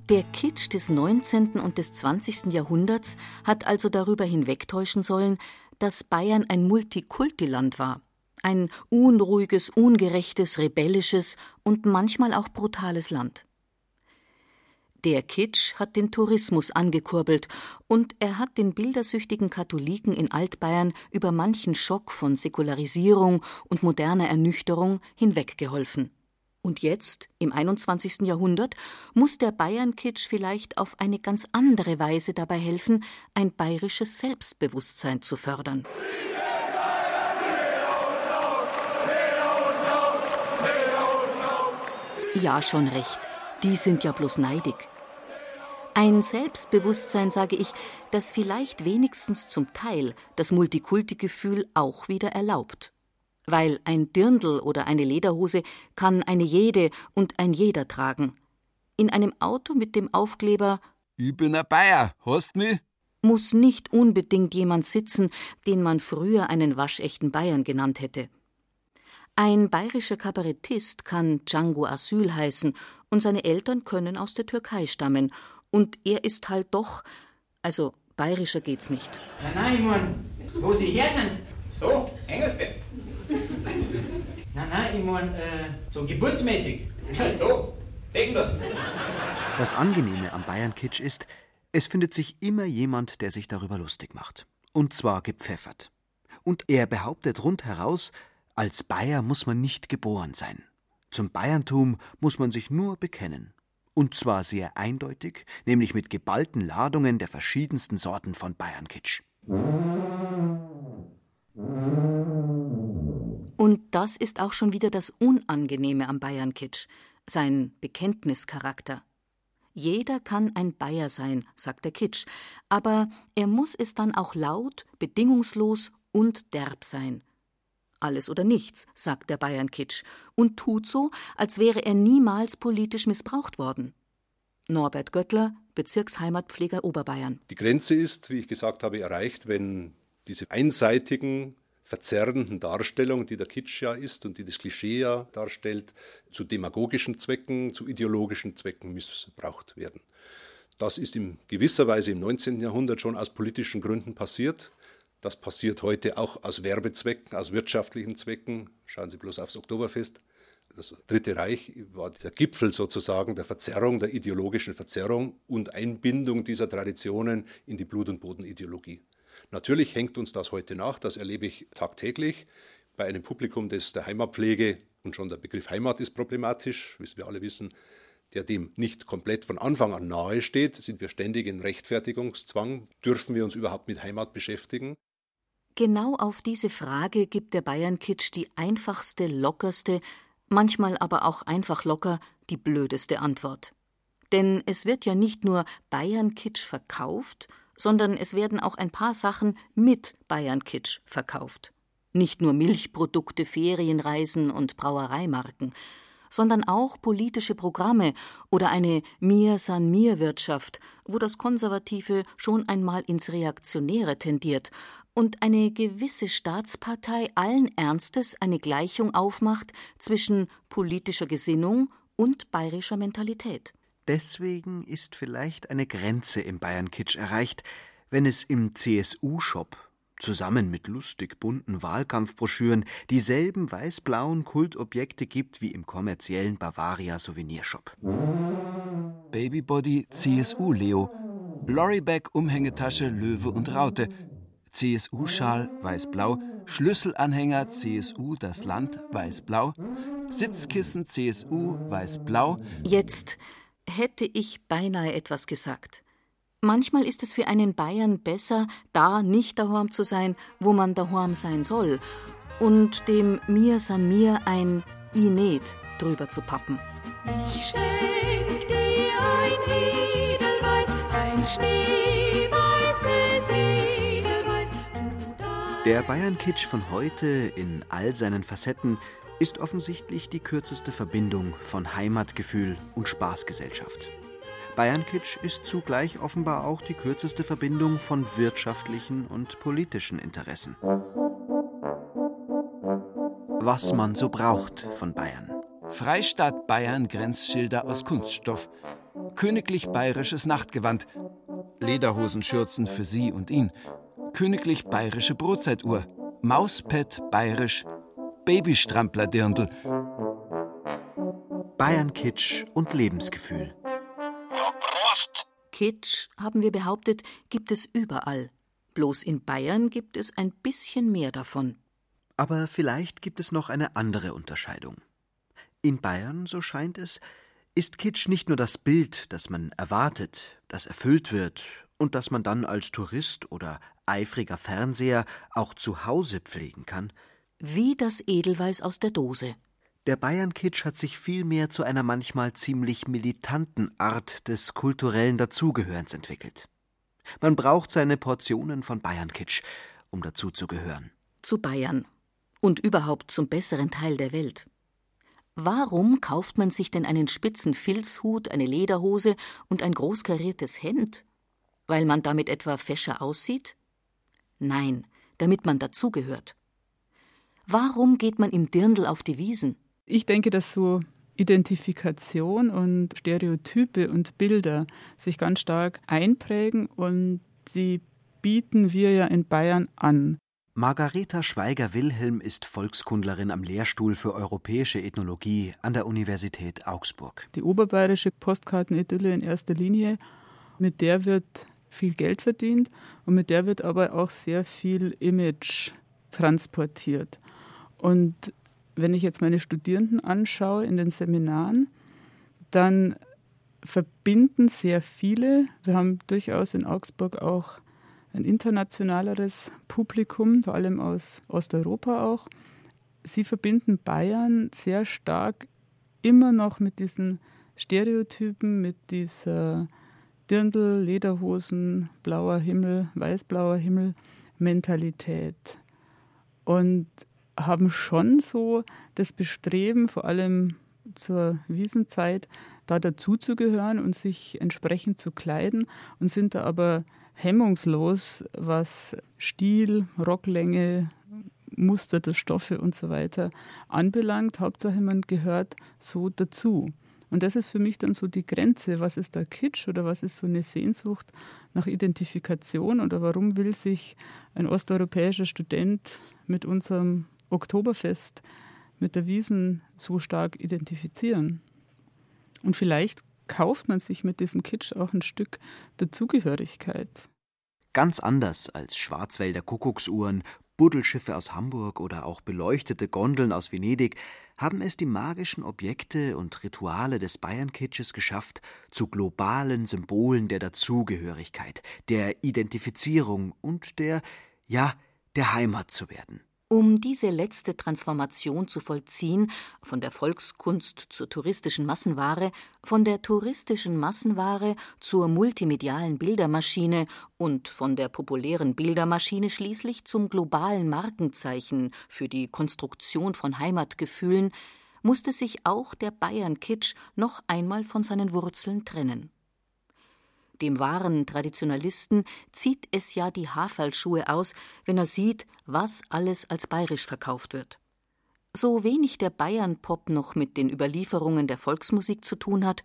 Der Kitsch des 19. und des 20. Jahrhunderts hat also darüber hinwegtäuschen sollen, dass Bayern ein Multikultiland war. Ein unruhiges, ungerechtes, rebellisches und manchmal auch brutales Land. Der Kitsch hat den Tourismus angekurbelt und er hat den bildersüchtigen Katholiken in Altbayern über manchen Schock von Säkularisierung und moderner Ernüchterung hinweggeholfen. Und jetzt, im 21. Jahrhundert, muss der Bayern-Kitsch vielleicht auf eine ganz andere Weise dabei helfen, ein bayerisches Selbstbewusstsein zu fördern. Ja, schon recht. Die sind ja bloß neidig. Ein Selbstbewusstsein, sage ich, das vielleicht wenigstens zum Teil das Multikulti-Gefühl auch wieder erlaubt weil ein Dirndl oder eine Lederhose kann eine jede und ein jeder tragen. In einem Auto mit dem Aufkleber Ich bin ein Bayer, hast mich? muss nicht unbedingt jemand sitzen, den man früher einen waschechten Bayern genannt hätte. Ein bayerischer Kabarettist kann Django Asyl heißen und seine Eltern können aus der Türkei stammen und er ist halt doch, also bayerischer geht's nicht. Nein, nein, ich mein, wo Sie her sind. So, Engelsberg. Nein, nein, ich meine, äh, so geburtsmäßig. Ach so, Deckendorf. Das Angenehme am Bayern-Kitsch ist, es findet sich immer jemand, der sich darüber lustig macht. Und zwar gepfeffert. Und er behauptet rundheraus, als Bayer muss man nicht geboren sein. Zum Bayerntum muss man sich nur bekennen. Und zwar sehr eindeutig, nämlich mit geballten Ladungen der verschiedensten Sorten von Bayern-Kitsch. Und das ist auch schon wieder das Unangenehme am Bayern-Kitsch, sein Bekenntnischarakter. Jeder kann ein Bayer sein, sagt der Kitsch, aber er muss es dann auch laut, bedingungslos und derb sein. Alles oder nichts, sagt der Bayern-Kitsch und tut so, als wäre er niemals politisch missbraucht worden. Norbert Göttler, Bezirksheimatpfleger Oberbayern. Die Grenze ist, wie ich gesagt habe, erreicht, wenn diese einseitigen verzerrenden Darstellung, die der Kitsch ja ist und die das Klischee ja darstellt, zu demagogischen Zwecken, zu ideologischen Zwecken missbraucht werden. Das ist in gewisser Weise im 19. Jahrhundert schon aus politischen Gründen passiert. Das passiert heute auch aus Werbezwecken, aus wirtschaftlichen Zwecken. Schauen Sie bloß aufs Oktoberfest. Das Dritte Reich war der Gipfel sozusagen der Verzerrung, der ideologischen Verzerrung und Einbindung dieser Traditionen in die Blut- und Bodenideologie. Natürlich hängt uns das heute nach, das erlebe ich tagtäglich bei einem Publikum, das der Heimatpflege und schon der Begriff Heimat ist problematisch, wie wir alle wissen, der dem nicht komplett von Anfang an nahe steht, sind wir ständig in Rechtfertigungszwang. Dürfen wir uns überhaupt mit Heimat beschäftigen? Genau auf diese Frage gibt der Bayern-Kitsch die einfachste, lockerste, manchmal aber auch einfach locker die blödeste Antwort. Denn es wird ja nicht nur Bayern-Kitsch verkauft, sondern es werden auch ein paar Sachen mit Bayern-Kitsch verkauft. Nicht nur Milchprodukte, Ferienreisen und Brauereimarken, sondern auch politische Programme oder eine Mir-San-Mir-Wirtschaft, wo das Konservative schon einmal ins Reaktionäre tendiert und eine gewisse Staatspartei allen Ernstes eine Gleichung aufmacht zwischen politischer Gesinnung und bayerischer Mentalität. Deswegen ist vielleicht eine Grenze im Bayern-Kitsch erreicht, wenn es im CSU-Shop zusammen mit lustig bunten Wahlkampfbroschüren dieselben weiß-blauen Kultobjekte gibt wie im kommerziellen Bavaria Souvenirshop. Babybody CSU Leo, Lorryback Umhängetasche Löwe und Raute, CSU-Schal weiß-blau, Schlüsselanhänger CSU das Land weiß-blau, Sitzkissen CSU weiß-blau. Jetzt hätte ich beinahe etwas gesagt. Manchmal ist es für einen Bayern besser, da nicht daheim zu sein, wo man daheim sein soll, und dem Mir san mir ein I nicht drüber zu pappen. Ich schenk dir ein Edelweiß, ein schneeweißes Der Bayern-Kitsch von heute in all seinen Facetten ist offensichtlich die kürzeste Verbindung von Heimatgefühl und Spaßgesellschaft. Bayern-Kitsch ist zugleich offenbar auch die kürzeste Verbindung von wirtschaftlichen und politischen Interessen. Was man so braucht von Bayern. Freistaat Bayern Grenzschilder aus Kunststoff. Königlich bayerisches Nachtgewand. Lederhosenschürzen für sie und ihn. Königlich bayerische Brotzeituhr. Mauspad bayerisch. Babystramplerdirndl. Bayern-Kitsch und Lebensgefühl. Kitsch, haben wir behauptet, gibt es überall. Bloß in Bayern gibt es ein bisschen mehr davon. Aber vielleicht gibt es noch eine andere Unterscheidung. In Bayern, so scheint es, ist Kitsch nicht nur das Bild, das man erwartet, das erfüllt wird und das man dann als Tourist oder eifriger Fernseher auch zu Hause pflegen kann. Wie das Edelweiß aus der Dose. Der Bayern-Kitsch hat sich vielmehr zu einer manchmal ziemlich militanten Art des kulturellen Dazugehörens entwickelt. Man braucht seine Portionen von Bayern-Kitsch, um dazuzugehören. Zu Bayern. Und überhaupt zum besseren Teil der Welt. Warum kauft man sich denn einen spitzen Filzhut, eine Lederhose und ein großkariertes Hemd? Weil man damit etwa fescher aussieht? Nein, damit man dazugehört. Warum geht man im Dirndl auf die Wiesen? Ich denke, dass so Identifikation und Stereotype und Bilder sich ganz stark einprägen und die bieten wir ja in Bayern an. Margareta Schweiger-Wilhelm ist Volkskundlerin am Lehrstuhl für europäische Ethnologie an der Universität Augsburg. Die oberbayerische Postkartenidylle in erster Linie, mit der wird viel Geld verdient und mit der wird aber auch sehr viel Image transportiert. Und wenn ich jetzt meine Studierenden anschaue in den Seminaren, dann verbinden sehr viele, wir haben durchaus in Augsburg auch ein internationaleres Publikum, vor allem aus Osteuropa auch. Sie verbinden Bayern sehr stark immer noch mit diesen Stereotypen, mit dieser Dirndl, Lederhosen, blauer Himmel, weißblauer Himmel Mentalität. Und haben schon so das Bestreben, vor allem zur Wiesenzeit, da dazuzugehören und sich entsprechend zu kleiden und sind da aber hemmungslos, was Stil, Rocklänge, Muster der Stoffe und so weiter anbelangt. Hauptsache, man gehört so dazu. Und das ist für mich dann so die Grenze. Was ist da Kitsch oder was ist so eine Sehnsucht nach Identifikation oder warum will sich ein osteuropäischer Student mit unserem Oktoberfest mit der Wiesen so stark identifizieren. Und vielleicht kauft man sich mit diesem Kitsch auch ein Stück Dazugehörigkeit. Ganz anders als Schwarzwälder Kuckucksuhren, Buddelschiffe aus Hamburg oder auch beleuchtete Gondeln aus Venedig haben es die magischen Objekte und Rituale des Bayern-Kitsches geschafft, zu globalen Symbolen der Dazugehörigkeit, der Identifizierung und der, ja, der Heimat zu werden. Um diese letzte Transformation zu vollziehen, von der Volkskunst zur touristischen Massenware, von der touristischen Massenware zur multimedialen Bildermaschine und von der populären Bildermaschine schließlich zum globalen Markenzeichen für die Konstruktion von Heimatgefühlen, musste sich auch der Bayern-Kitsch noch einmal von seinen Wurzeln trennen dem wahren Traditionalisten zieht es ja die Haferlschuhe aus, wenn er sieht, was alles als bayerisch verkauft wird. So wenig der Bayern-Pop noch mit den Überlieferungen der Volksmusik zu tun hat,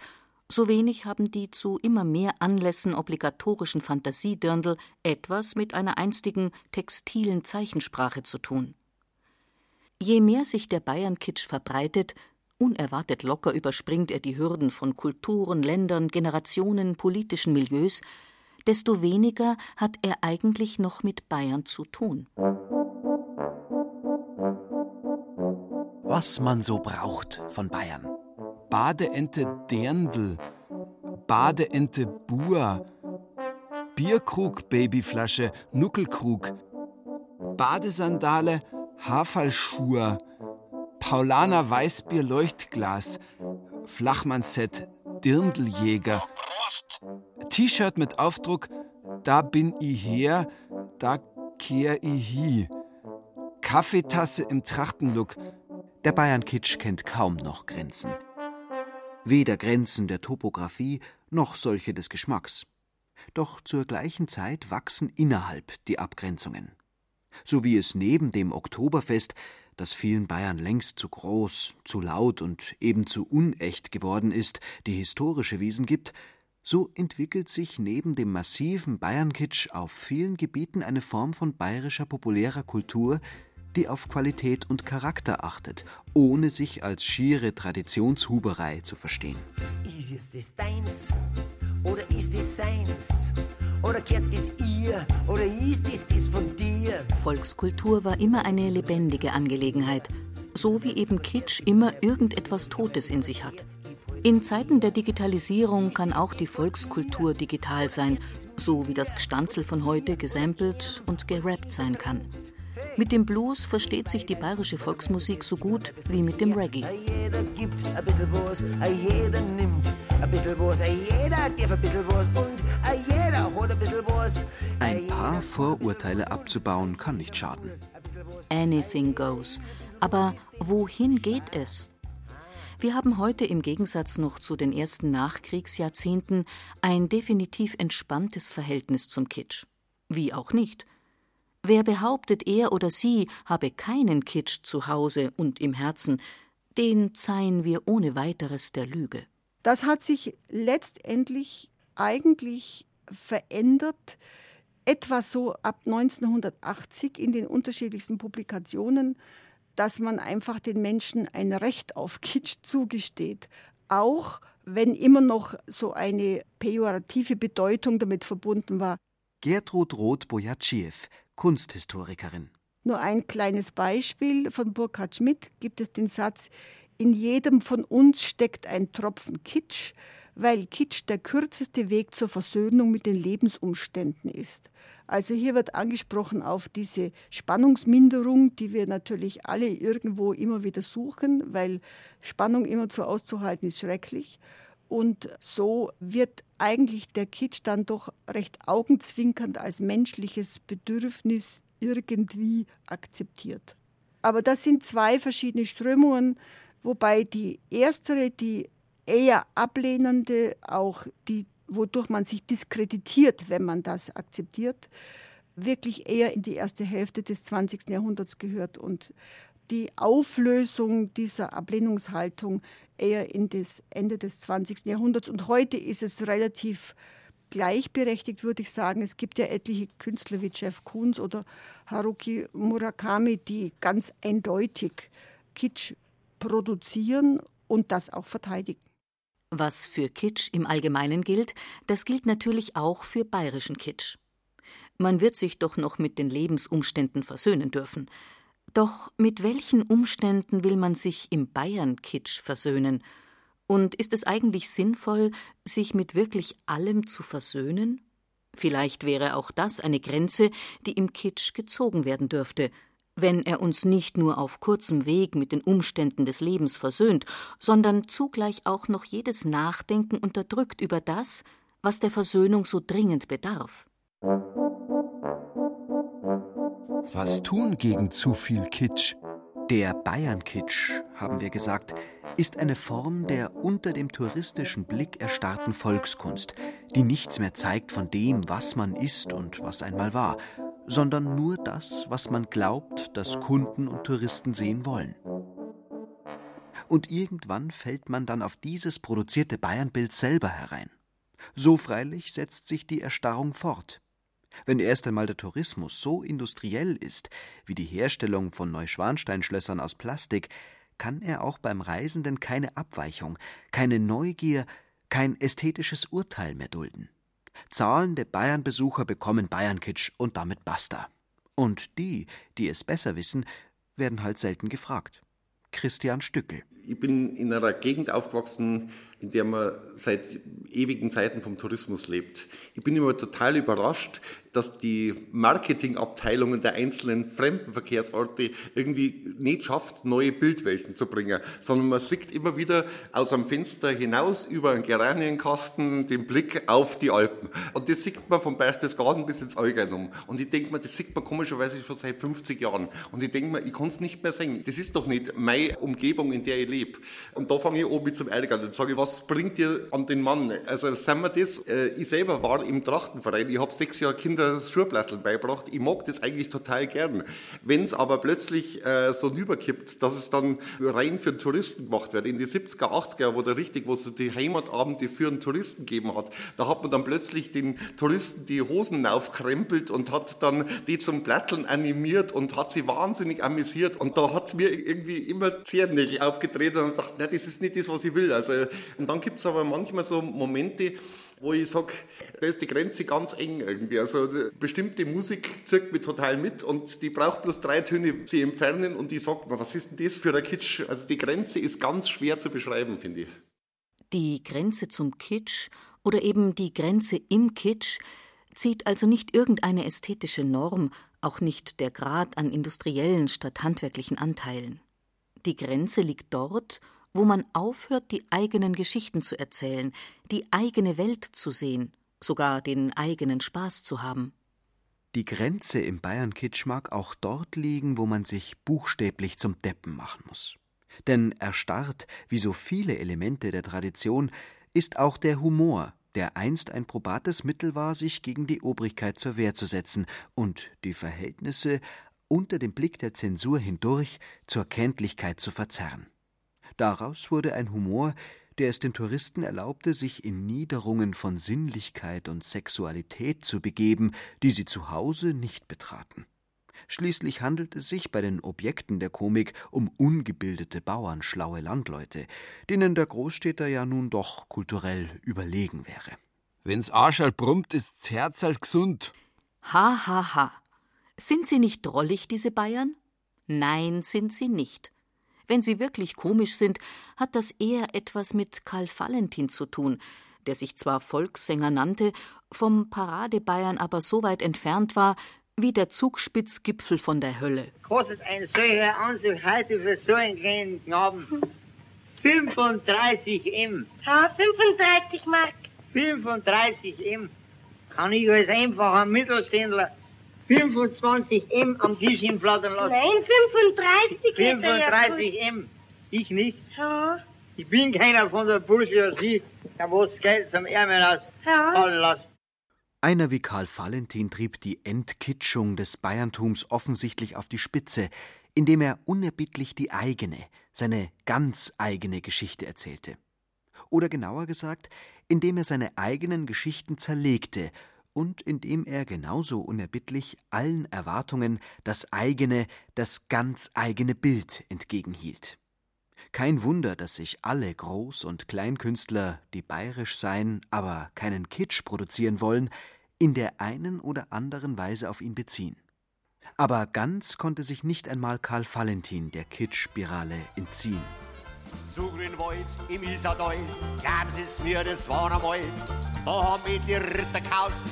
so wenig haben die zu immer mehr Anlässen obligatorischen Fantasiedirndl etwas mit einer einstigen textilen Zeichensprache zu tun. Je mehr sich der Bayern-Kitsch verbreitet, unerwartet locker überspringt er die Hürden von Kulturen, Ländern, Generationen, politischen Milieus, desto weniger hat er eigentlich noch mit Bayern zu tun. Was man so braucht von Bayern. Badeente Dirndl, Badeente Bur, Bierkrug Babyflasche, Nuckelkrug, Badesandale, Haferlschuhe, Paulaner Weißbier Leuchtglas, Flachmannset, Dirndljäger, T-Shirt mit Aufdruck Da bin i her, da kehr i hi. Kaffeetasse im Trachtenlook. Der Bayern-Kitsch kennt kaum noch Grenzen. Weder Grenzen der Topographie noch solche des Geschmacks. Doch zur gleichen Zeit wachsen innerhalb die Abgrenzungen. So wie es neben dem Oktoberfest, das vielen Bayern längst zu groß, zu laut und eben zu unecht geworden ist, die historische Wiesen gibt, so entwickelt sich neben dem massiven Bayernkitsch auf vielen Gebieten eine Form von bayerischer populärer Kultur, die auf Qualität und Charakter achtet, ohne sich als schiere Traditionshuberei zu verstehen. Ist das deins oder ist es seins? Oder kehrt das ihr oder ist es das von dir? Volkskultur war immer eine lebendige Angelegenheit, so wie eben Kitsch immer irgendetwas Totes in sich hat. In Zeiten der Digitalisierung kann auch die Volkskultur digital sein, so wie das Gstanzel von heute gesampelt und gerappt sein kann. Mit dem Blues versteht sich die bayerische Volksmusik so gut wie mit dem Reggae. Jeder gibt ein bisschen was, jeder nimmt ein bisschen was, jeder darf ein bisschen was und jeder hat ein bisschen was. Ein paar Vorurteile abzubauen kann nicht schaden. Anything goes. Aber wohin geht es? Wir haben heute im Gegensatz noch zu den ersten Nachkriegsjahrzehnten ein definitiv entspanntes Verhältnis zum Kitsch. Wie auch nicht. Wer behauptet, er oder sie habe keinen Kitsch zu Hause und im Herzen, den zeihen wir ohne weiteres der Lüge. Das hat sich letztendlich eigentlich verändert, etwa so ab 1980 in den unterschiedlichsten Publikationen, dass man einfach den Menschen ein Recht auf Kitsch zugesteht. Auch wenn immer noch so eine pejorative Bedeutung damit verbunden war. Gertrud Roth-Bojatschiew, Kunsthistorikerin. Nur ein kleines Beispiel von Burkhard Schmidt gibt es den Satz, in jedem von uns steckt ein Tropfen Kitsch, weil Kitsch der kürzeste Weg zur Versöhnung mit den Lebensumständen ist. Also hier wird angesprochen auf diese Spannungsminderung, die wir natürlich alle irgendwo immer wieder suchen, weil Spannung immer zu auszuhalten ist schrecklich. Und so wird eigentlich der Kitsch dann doch recht augenzwinkernd als menschliches Bedürfnis irgendwie akzeptiert. Aber das sind zwei verschiedene Strömungen, wobei die erstere, die eher ablehnende, auch die, wodurch man sich diskreditiert, wenn man das akzeptiert, wirklich eher in die erste Hälfte des 20. Jahrhunderts gehört und die Auflösung dieser Ablehnungshaltung eher in das Ende des 20. Jahrhunderts. Und heute ist es relativ gleichberechtigt, würde ich sagen. Es gibt ja etliche Künstler wie Jeff Koons oder Haruki Murakami, die ganz eindeutig Kitsch produzieren und das auch verteidigen. Was für Kitsch im Allgemeinen gilt, das gilt natürlich auch für bayerischen Kitsch. Man wird sich doch noch mit den Lebensumständen versöhnen dürfen. Doch mit welchen Umständen will man sich im Bayern-Kitsch versöhnen? Und ist es eigentlich sinnvoll, sich mit wirklich allem zu versöhnen? Vielleicht wäre auch das eine Grenze, die im Kitsch gezogen werden dürfte, wenn er uns nicht nur auf kurzem Weg mit den Umständen des Lebens versöhnt, sondern zugleich auch noch jedes Nachdenken unterdrückt über das, was der Versöhnung so dringend bedarf. Was tun gegen zu viel Kitsch? Der Bayern-Kitsch, haben wir gesagt, ist eine Form der unter dem touristischen Blick erstarrten Volkskunst, die nichts mehr zeigt von dem, was man ist und was einmal war, sondern nur das, was man glaubt, dass Kunden und Touristen sehen wollen. Und irgendwann fällt man dann auf dieses produzierte Bayernbild selber herein. So freilich setzt sich die Erstarrung fort. Wenn erst einmal der Tourismus so industriell ist, wie die Herstellung von Neuschwansteinschlössern aus Plastik, kann er auch beim Reisenden keine Abweichung, keine Neugier, kein ästhetisches Urteil mehr dulden. Zahlende Bayernbesucher bekommen Bayernkitsch und damit basta. Und die, die es besser wissen, werden halt selten gefragt. Christian Stückel. Ich bin in einer Gegend aufgewachsen, in der man seit ewigen Zeiten vom Tourismus lebt. Ich bin immer total überrascht, dass die Marketingabteilungen der einzelnen Fremdenverkehrsorte irgendwie nicht schafft, neue Bildwelten zu bringen, sondern man sieht immer wieder aus am Fenster hinaus über einen Geranienkasten den Blick auf die Alpen. Und das sieht man vom Berchtesgaden bis ins Allgäu Und ich denke mir, das sieht man komischerweise schon seit 50 Jahren. Und ich denke mir, ich kann es nicht mehr sehen. Das ist doch nicht meine Umgebung, in der ich lebe. Und da fange ich oben mit zum Ärgern. Dann sage ich, was bringt ihr an den Mann? Also sagen wir das, äh, ich selber war im Trachtenverein, ich habe sechs Jahre Kinder Schurplatteln beibracht. Ich mag das eigentlich total gern. Wenn es aber plötzlich äh, so rüberkippt, dass es dann rein für Touristen gemacht wird, in die 70er, 80er, wo da richtig, wo es die Heimatabende für einen Touristen gegeben hat, da hat man dann plötzlich den Touristen die Hosen aufkrempelt und hat dann die zum Platteln animiert und hat sie wahnsinnig amüsiert. Und da hat es mir irgendwie immer Zehennägel aufgetreten und dachte, nein, das ist nicht das, was ich will. Also, und dann gibt es aber manchmal so Momente, wo ich sage, da ist die Grenze ganz eng irgendwie. Also bestimmte Musik zirkt mich total mit und die braucht bloß drei Töne sie entfernen und ich sage mir, was ist denn das für ein Kitsch? Also die Grenze ist ganz schwer zu beschreiben, finde ich. Die Grenze zum Kitsch oder eben die Grenze im Kitsch zieht also nicht irgendeine ästhetische Norm, auch nicht der Grad an industriellen statt handwerklichen Anteilen. Die Grenze liegt dort, wo man aufhört, die eigenen Geschichten zu erzählen, die eigene Welt zu sehen, sogar den eigenen Spaß zu haben. Die Grenze im Bayern-Kitsch mag auch dort liegen, wo man sich buchstäblich zum Deppen machen muss. Denn erstarrt, wie so viele Elemente der Tradition, ist auch der Humor, der einst ein probates Mittel war, sich gegen die Obrigkeit zur Wehr zu setzen und die Verhältnisse unter dem Blick der Zensur hindurch zur Kenntlichkeit zu verzerren. Daraus wurde ein Humor, der es den Touristen erlaubte, sich in Niederungen von Sinnlichkeit und Sexualität zu begeben, die sie zu Hause nicht betraten. Schließlich handelt es sich bei den Objekten der Komik um ungebildete bauernschlaue Landleute, denen der Großstädter ja nun doch kulturell überlegen wäre. Wenn's Arschal brummt, ist's Herzal gesund. Ha, ha, ha. Sind sie nicht drollig, diese Bayern? Nein, sind sie nicht. Wenn sie wirklich komisch sind, hat das eher etwas mit Karl Valentin zu tun, der sich zwar Volkssänger nannte, vom Paradebayern aber so weit entfernt war, wie der Zugspitzgipfel von der Hölle. Kostet ein solcher Anzug heute für so einen kleinen Knaben 35 M. Ja, 35 Mark. 35 M. Kann ich als einfacher Mittelständler 25 M am Tisch hinflattern lassen? Nein, 35 hätte er ja 35 M. Ich nicht. Ja. Ich bin keiner von der Bourgeoisie, der was Geld zum Ärmel aus Ja. fallen lässt. Einer wie Karl Valentin trieb die Entkitschung des Bayerntums offensichtlich auf die Spitze, indem er unerbittlich die eigene, seine ganz eigene Geschichte erzählte. Oder genauer gesagt, indem er seine eigenen Geschichten zerlegte und indem er genauso unerbittlich allen Erwartungen das eigene, das ganz eigene Bild entgegenhielt. Kein Wunder, dass sich alle Groß- und Kleinkünstler, die bayerisch seien, aber keinen Kitsch produzieren wollen, in der einen oder anderen Weise auf ihn beziehen. Aber ganz konnte sich nicht einmal Karl Valentin der Kitsch-Spirale entziehen. Zu Grünwald im Isartal, glauben Sie's mir, das war einmal, da haben mich die Ritter gehaust,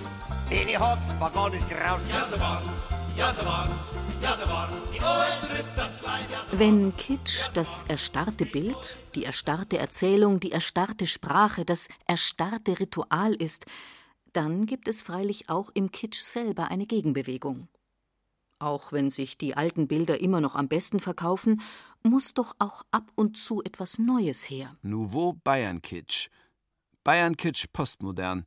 denen hat's war gar nicht graus. Ja, so waren's, ja, so waren's, ja, so waren's, die alten Ritterslein, ja, so Wenn Kitsch das erstarrte Bild, die erstarrte Erzählung, die erstarrte Sprache, das erstarrte Ritual ist, dann gibt es freilich auch im Kitsch selber eine Gegenbewegung. Auch wenn sich die alten Bilder immer noch am besten verkaufen, muss doch auch ab und zu etwas Neues her. Nouveau Bayern-Kitsch. Bayern-Kitsch postmodern.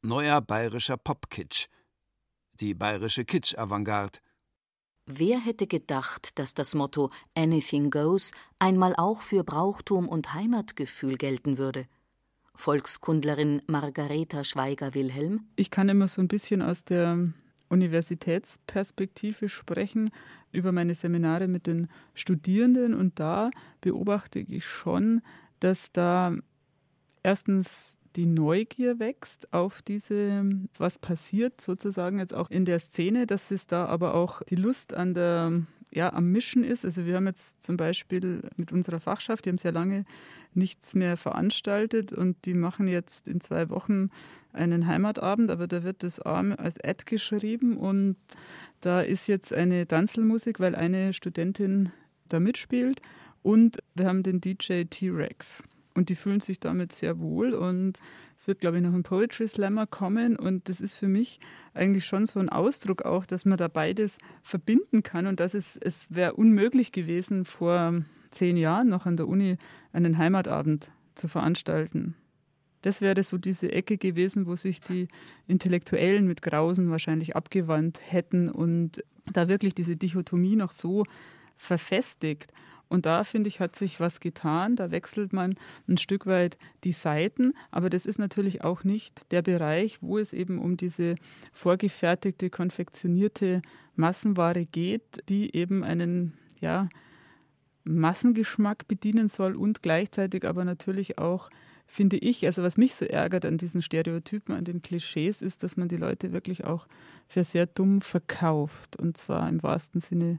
Neuer bayerischer Pop-Kitsch. Die bayerische Kitsch-Avantgarde. Wer hätte gedacht, dass das Motto Anything Goes einmal auch für Brauchtum und Heimatgefühl gelten würde? Volkskundlerin Margareta Schweiger-Wilhelm. Ich kann immer so ein bisschen aus der Universitätsperspektive sprechen über meine Seminare mit den Studierenden. Und da beobachte ich schon, dass da erstens die Neugier wächst auf diese, was passiert sozusagen jetzt auch in der Szene, dass es da aber auch die Lust an der ja, am Mischen ist. Also wir haben jetzt zum Beispiel mit unserer Fachschaft, die haben sehr lange nichts mehr veranstaltet und die machen jetzt in zwei Wochen einen Heimatabend, aber da wird das Arm als Ad geschrieben und da ist jetzt eine Tanzelmusik, weil eine Studentin da mitspielt und wir haben den DJ T-Rex. Und die fühlen sich damit sehr wohl. Und es wird, glaube ich, noch ein Poetry Slammer kommen. Und das ist für mich eigentlich schon so ein Ausdruck auch, dass man da beides verbinden kann. Und dass es, es wäre unmöglich gewesen, vor zehn Jahren noch an der Uni einen Heimatabend zu veranstalten. Das wäre so diese Ecke gewesen, wo sich die Intellektuellen mit Grausen wahrscheinlich abgewandt hätten und da wirklich diese Dichotomie noch so verfestigt. Und da, finde ich, hat sich was getan. Da wechselt man ein Stück weit die Seiten. Aber das ist natürlich auch nicht der Bereich, wo es eben um diese vorgefertigte, konfektionierte Massenware geht, die eben einen, ja, Massengeschmack bedienen soll und gleichzeitig aber natürlich auch finde ich, also was mich so ärgert an diesen Stereotypen, an den Klischees, ist, dass man die Leute wirklich auch für sehr dumm verkauft. Und zwar im wahrsten Sinne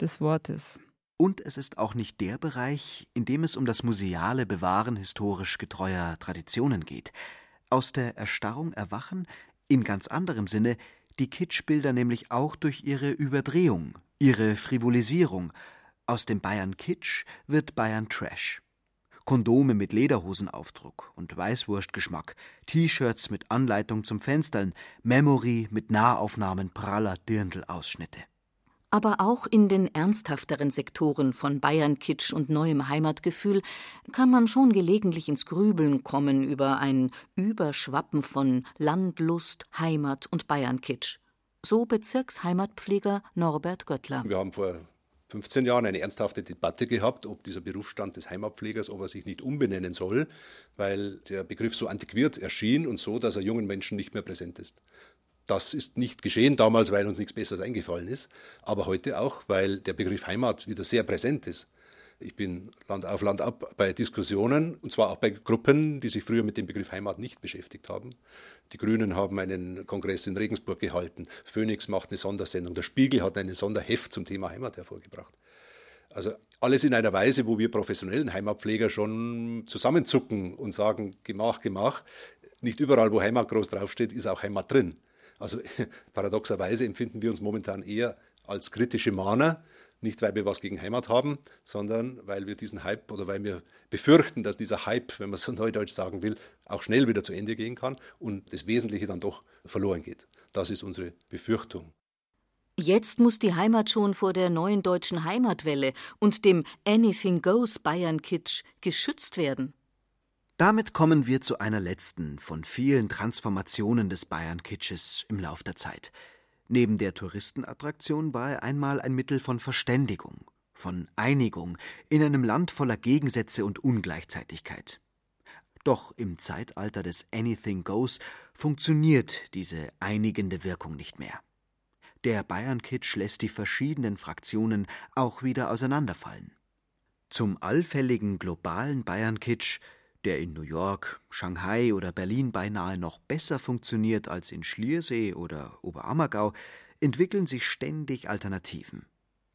des Wortes. Und es ist auch nicht der Bereich, in dem es um das museale Bewahren historisch getreuer Traditionen geht. Aus der Erstarrung erwachen, in ganz anderem Sinne, die Kitschbilder nämlich auch durch ihre Überdrehung, ihre Frivolisierung. Aus dem Bayern Kitsch wird Bayern Trash. Kondome mit Lederhosenaufdruck und Weißwurstgeschmack, T-Shirts mit Anleitung zum Fenstern, Memory mit Nahaufnahmen praller Dirndl-Ausschnitte. Aber auch in den ernsthafteren Sektoren von Bayern-Kitsch und neuem Heimatgefühl kann man schon gelegentlich ins Grübeln kommen über ein Überschwappen von Landlust, Heimat und Bayern-Kitsch. So Bezirksheimatpfleger Norbert Göttler. Wir haben vor 15 Jahren eine ernsthafte Debatte gehabt, ob dieser Berufsstand des Heimatpflegers, ob er sich nicht umbenennen soll, weil der Begriff so antiquiert erschien und so, dass er jungen Menschen nicht mehr präsent ist. Das ist nicht geschehen damals, weil uns nichts Besseres eingefallen ist, aber heute auch, weil der Begriff Heimat wieder sehr präsent ist. Ich bin Land auf Land ab bei Diskussionen, und zwar auch bei Gruppen, die sich früher mit dem Begriff Heimat nicht beschäftigt haben. Die Grünen haben einen Kongress in Regensburg gehalten, Phoenix macht eine Sondersendung, der Spiegel hat ein Sonderheft zum Thema Heimat hervorgebracht. Also alles in einer Weise, wo wir professionellen Heimatpfleger schon zusammenzucken und sagen, Gemach, Gemach. Nicht überall, wo Heimat groß draufsteht, ist auch Heimat drin. Also *laughs* paradoxerweise empfinden wir uns momentan eher als kritische Mahner, nicht weil wir was gegen Heimat haben, sondern weil wir diesen Hype oder weil wir befürchten, dass dieser Hype, wenn man so *laughs* neudeutsch sagen will, auch schnell wieder zu Ende gehen kann und das Wesentliche dann doch verloren geht. Das ist unsere Befürchtung. Jetzt muss die Heimat schon vor der neuen deutschen Heimatwelle und dem Anything Goes Bayern Kitsch geschützt werden. Damit kommen wir zu einer letzten von vielen Transformationen des Bayern-Kitsches im Lauf der Zeit. Neben der Touristenattraktion war er einmal ein Mittel von Verständigung, von Einigung in einem Land voller Gegensätze und Ungleichzeitigkeit. Doch im Zeitalter des Anything Goes funktioniert diese einigende Wirkung nicht mehr. Der Bayern-Kitsch lässt die verschiedenen Fraktionen auch wieder auseinanderfallen. Zum allfälligen globalen Bayern-Kitsch der in New York, Shanghai oder Berlin beinahe noch besser funktioniert als in Schliersee oder Oberammergau, entwickeln sich ständig Alternativen.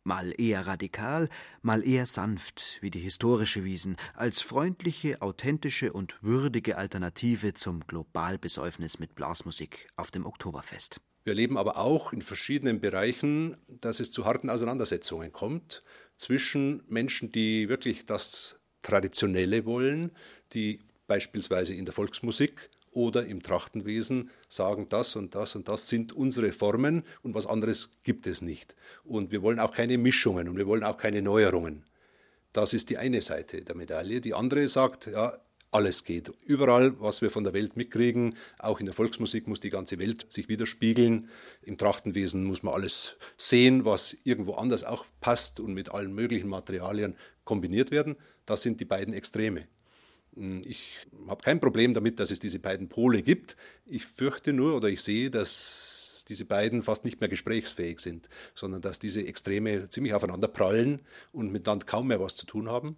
Mal eher radikal, mal eher sanft, wie die historische Wiesen, als freundliche, authentische und würdige Alternative zum Globalbesäufnis mit Blasmusik auf dem Oktoberfest. Wir erleben aber auch in verschiedenen Bereichen, dass es zu harten Auseinandersetzungen kommt zwischen Menschen, die wirklich das Traditionelle wollen, die beispielsweise in der Volksmusik oder im Trachtenwesen sagen, das und das und das sind unsere Formen und was anderes gibt es nicht. Und wir wollen auch keine Mischungen und wir wollen auch keine Neuerungen. Das ist die eine Seite der Medaille. Die andere sagt, ja, alles geht. Überall, was wir von der Welt mitkriegen, auch in der Volksmusik muss die ganze Welt sich widerspiegeln. Im Trachtenwesen muss man alles sehen, was irgendwo anders auch passt und mit allen möglichen Materialien kombiniert werden. Das sind die beiden Extreme. Ich habe kein Problem damit, dass es diese beiden Pole gibt. Ich fürchte nur oder ich sehe, dass diese beiden fast nicht mehr gesprächsfähig sind, sondern dass diese Extreme ziemlich aufeinander prallen und miteinander kaum mehr was zu tun haben.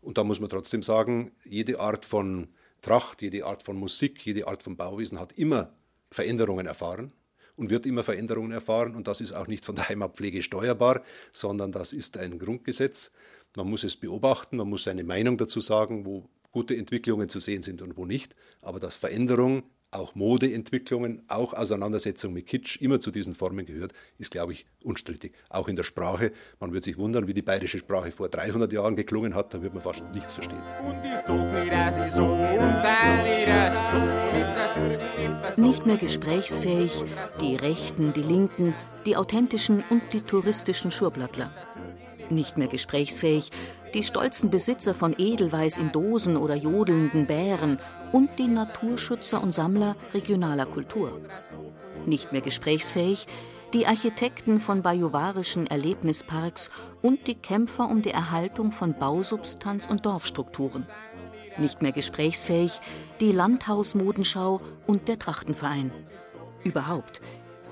Und da muss man trotzdem sagen, jede Art von Tracht, jede Art von Musik, jede Art von Bauwesen hat immer Veränderungen erfahren und wird immer Veränderungen erfahren. Und das ist auch nicht von der Heimatpflege steuerbar, sondern das ist ein Grundgesetz. Man muss es beobachten, man muss seine Meinung dazu sagen, wo gute Entwicklungen zu sehen sind und wo nicht. Aber dass Veränderung auch Modeentwicklungen, auch Auseinandersetzung mit Kitsch immer zu diesen Formen gehört, ist, glaube ich, unstrittig. Auch in der Sprache. Man wird sich wundern, wie die bayerische Sprache vor 300 Jahren geklungen hat, da wird man fast nichts verstehen. Nicht mehr gesprächsfähig, die Rechten, die Linken, die authentischen und die touristischen Schurblattler. Nicht mehr gesprächsfähig, die stolzen Besitzer von Edelweiß in Dosen oder jodelnden Bären und die Naturschützer und Sammler regionaler Kultur. Nicht mehr gesprächsfähig die Architekten von bajuwarischen Erlebnisparks und die Kämpfer um die Erhaltung von Bausubstanz und Dorfstrukturen. Nicht mehr gesprächsfähig die Landhausmodenschau und der Trachtenverein. Überhaupt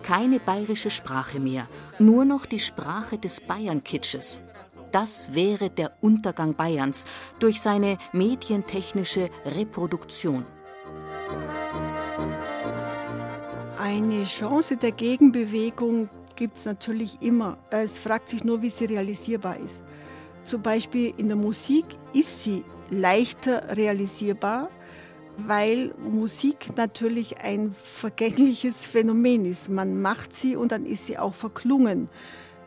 keine bayerische Sprache mehr, nur noch die Sprache des Bayernkitsches das wäre der Untergang Bayerns durch seine medientechnische Reproduktion. Eine Chance der Gegenbewegung gibt es natürlich immer. Es fragt sich nur, wie sie realisierbar ist. Zum Beispiel in der Musik ist sie leichter realisierbar, weil Musik natürlich ein vergängliches Phänomen ist. Man macht sie und dann ist sie auch verklungen.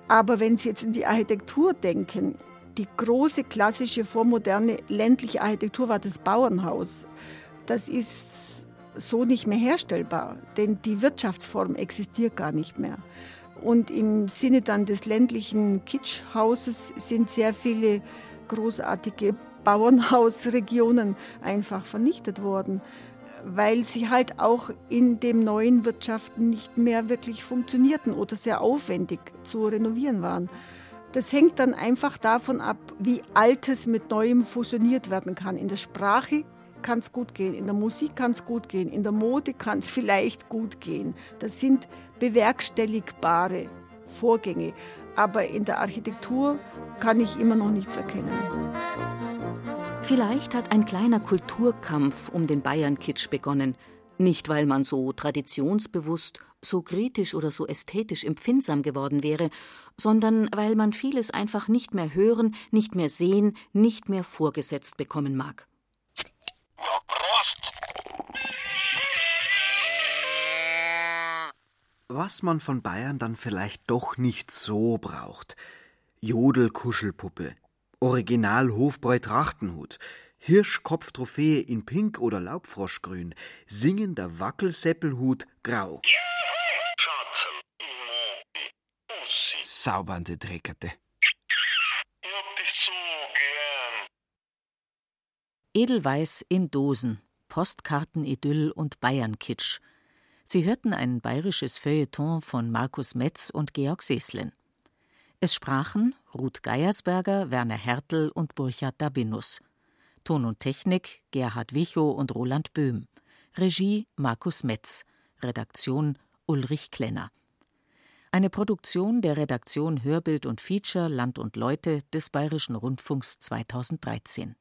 Aber wenn Sie jetzt in die Architektur denken, die große klassische vormoderne ländliche Architektur war das Bauernhaus. Das ist so nicht mehr herstellbar, denn die Wirtschaftsform existiert gar nicht mehr. Und im Sinne dann des ländlichen Kitschhauses sind sehr viele großartige Bauernhausregionen einfach vernichtet worden weil sie halt auch in dem neuen Wirtschaften nicht mehr wirklich funktionierten oder sehr aufwendig zu renovieren waren. Das hängt dann einfach davon ab, wie Altes mit Neuem fusioniert werden kann. In der Sprache kann es gut gehen, in der Musik kann es gut gehen, in der Mode kann es *laughs* vielleicht gut gehen. Das sind bewerkstelligbare Vorgänge. Aber in der Architektur kann ich immer noch nichts erkennen. Vielleicht hat ein kleiner Kulturkampf um den Bayern-Kitsch begonnen. Nicht, weil man so traditionsbewusst, so kritisch oder so ästhetisch empfindsam geworden wäre, sondern weil man vieles einfach nicht mehr hören, nicht mehr sehen, nicht mehr vorgesetzt bekommen mag. Was man von Bayern dann vielleicht doch nicht so braucht. Jodelkuschelpuppe, Original Hofbräu Trachtenhut, Hirschkopftrophäe in Pink oder Laubfroschgrün, singender Wackelseppelhut grau. Saubernde Dreckerte. Edelweiß in Dosen, Postkartenidyll und Bayernkitsch. Sie hörten ein bayerisches Feuilleton von Markus Metz und Georg Seslin. Es sprachen Ruth Geiersberger, Werner Hertel und Burchard Dabinus. Ton und Technik Gerhard Wichow und Roland Böhm. Regie Markus Metz. Redaktion Ulrich Klenner. Eine Produktion der Redaktion Hörbild und Feature Land und Leute des Bayerischen Rundfunks 2013.